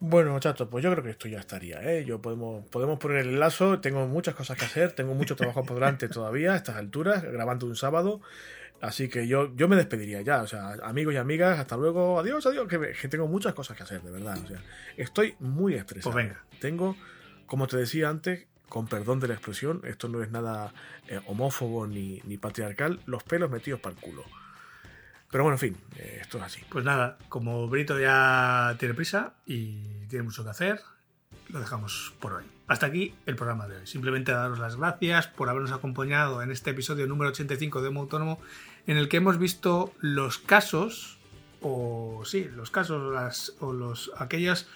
S2: Bueno, chato, pues yo creo que esto ya estaría, ¿eh? Yo podemos, podemos poner el lazo, tengo muchas cosas que hacer, tengo mucho trabajo por delante todavía a estas alturas, grabando un sábado. Así que yo, yo me despediría ya, o sea, amigos y amigas, hasta luego, adiós, adiós, que, que tengo muchas cosas que hacer, de verdad. O sea, estoy muy estresado.
S1: Pues venga.
S2: Tengo, como te decía antes, con perdón de la expresión, esto no es nada eh, homófobo ni, ni patriarcal, los pelos metidos para el culo. Pero bueno, en fin, eh, esto es así.
S1: Pues nada, como Brito ya tiene prisa y tiene mucho que hacer, lo dejamos por hoy. Hasta aquí el programa de hoy. Simplemente daros las gracias por habernos acompañado en este episodio número 85 de Homo Autónomo, en el que hemos visto los casos, o sí, los casos, las, o los, aquellas,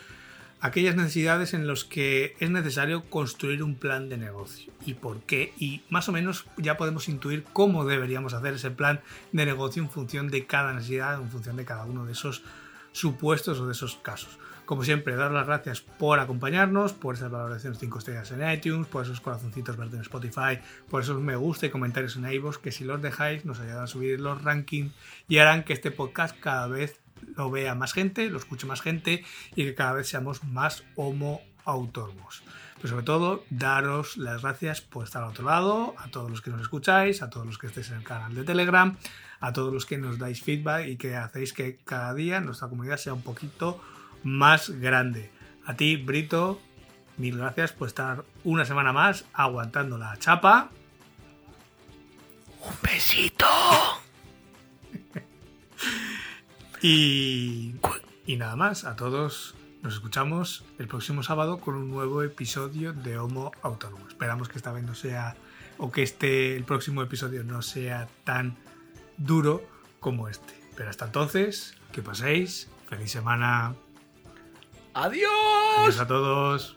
S1: aquellas necesidades en los que es necesario construir un plan de negocio. Y por qué. Y más o menos ya podemos intuir cómo deberíamos hacer ese plan de negocio en función de cada necesidad, en función de cada uno de esos supuestos o de esos casos. Como siempre, dar las gracias por acompañarnos, por esas valoraciones 5 estrellas en iTunes, por esos corazoncitos verdes en Spotify, por esos me gusta y comentarios en iVoox, que si los dejáis nos ayudan a subir los rankings y harán que este podcast cada vez lo vea más gente, lo escuche más gente y que cada vez seamos más homo autónomos. Pero sobre todo, daros las gracias por estar al otro lado, a todos los que nos escucháis, a todos los que estéis en el canal de Telegram, a todos los que nos dais feedback y que hacéis que cada día nuestra comunidad sea un poquito más grande. A ti, Brito, mil gracias por estar una semana más aguantando la chapa.
S2: ¡Un besito!
S1: Y, y nada más, a todos nos escuchamos el próximo sábado con un nuevo episodio de Homo Autónomo. Esperamos que esta vez no sea, o que este, el próximo episodio no sea tan duro como este. Pero hasta entonces, que paséis, feliz semana.
S2: ¡Adiós!
S1: Adiós a todos.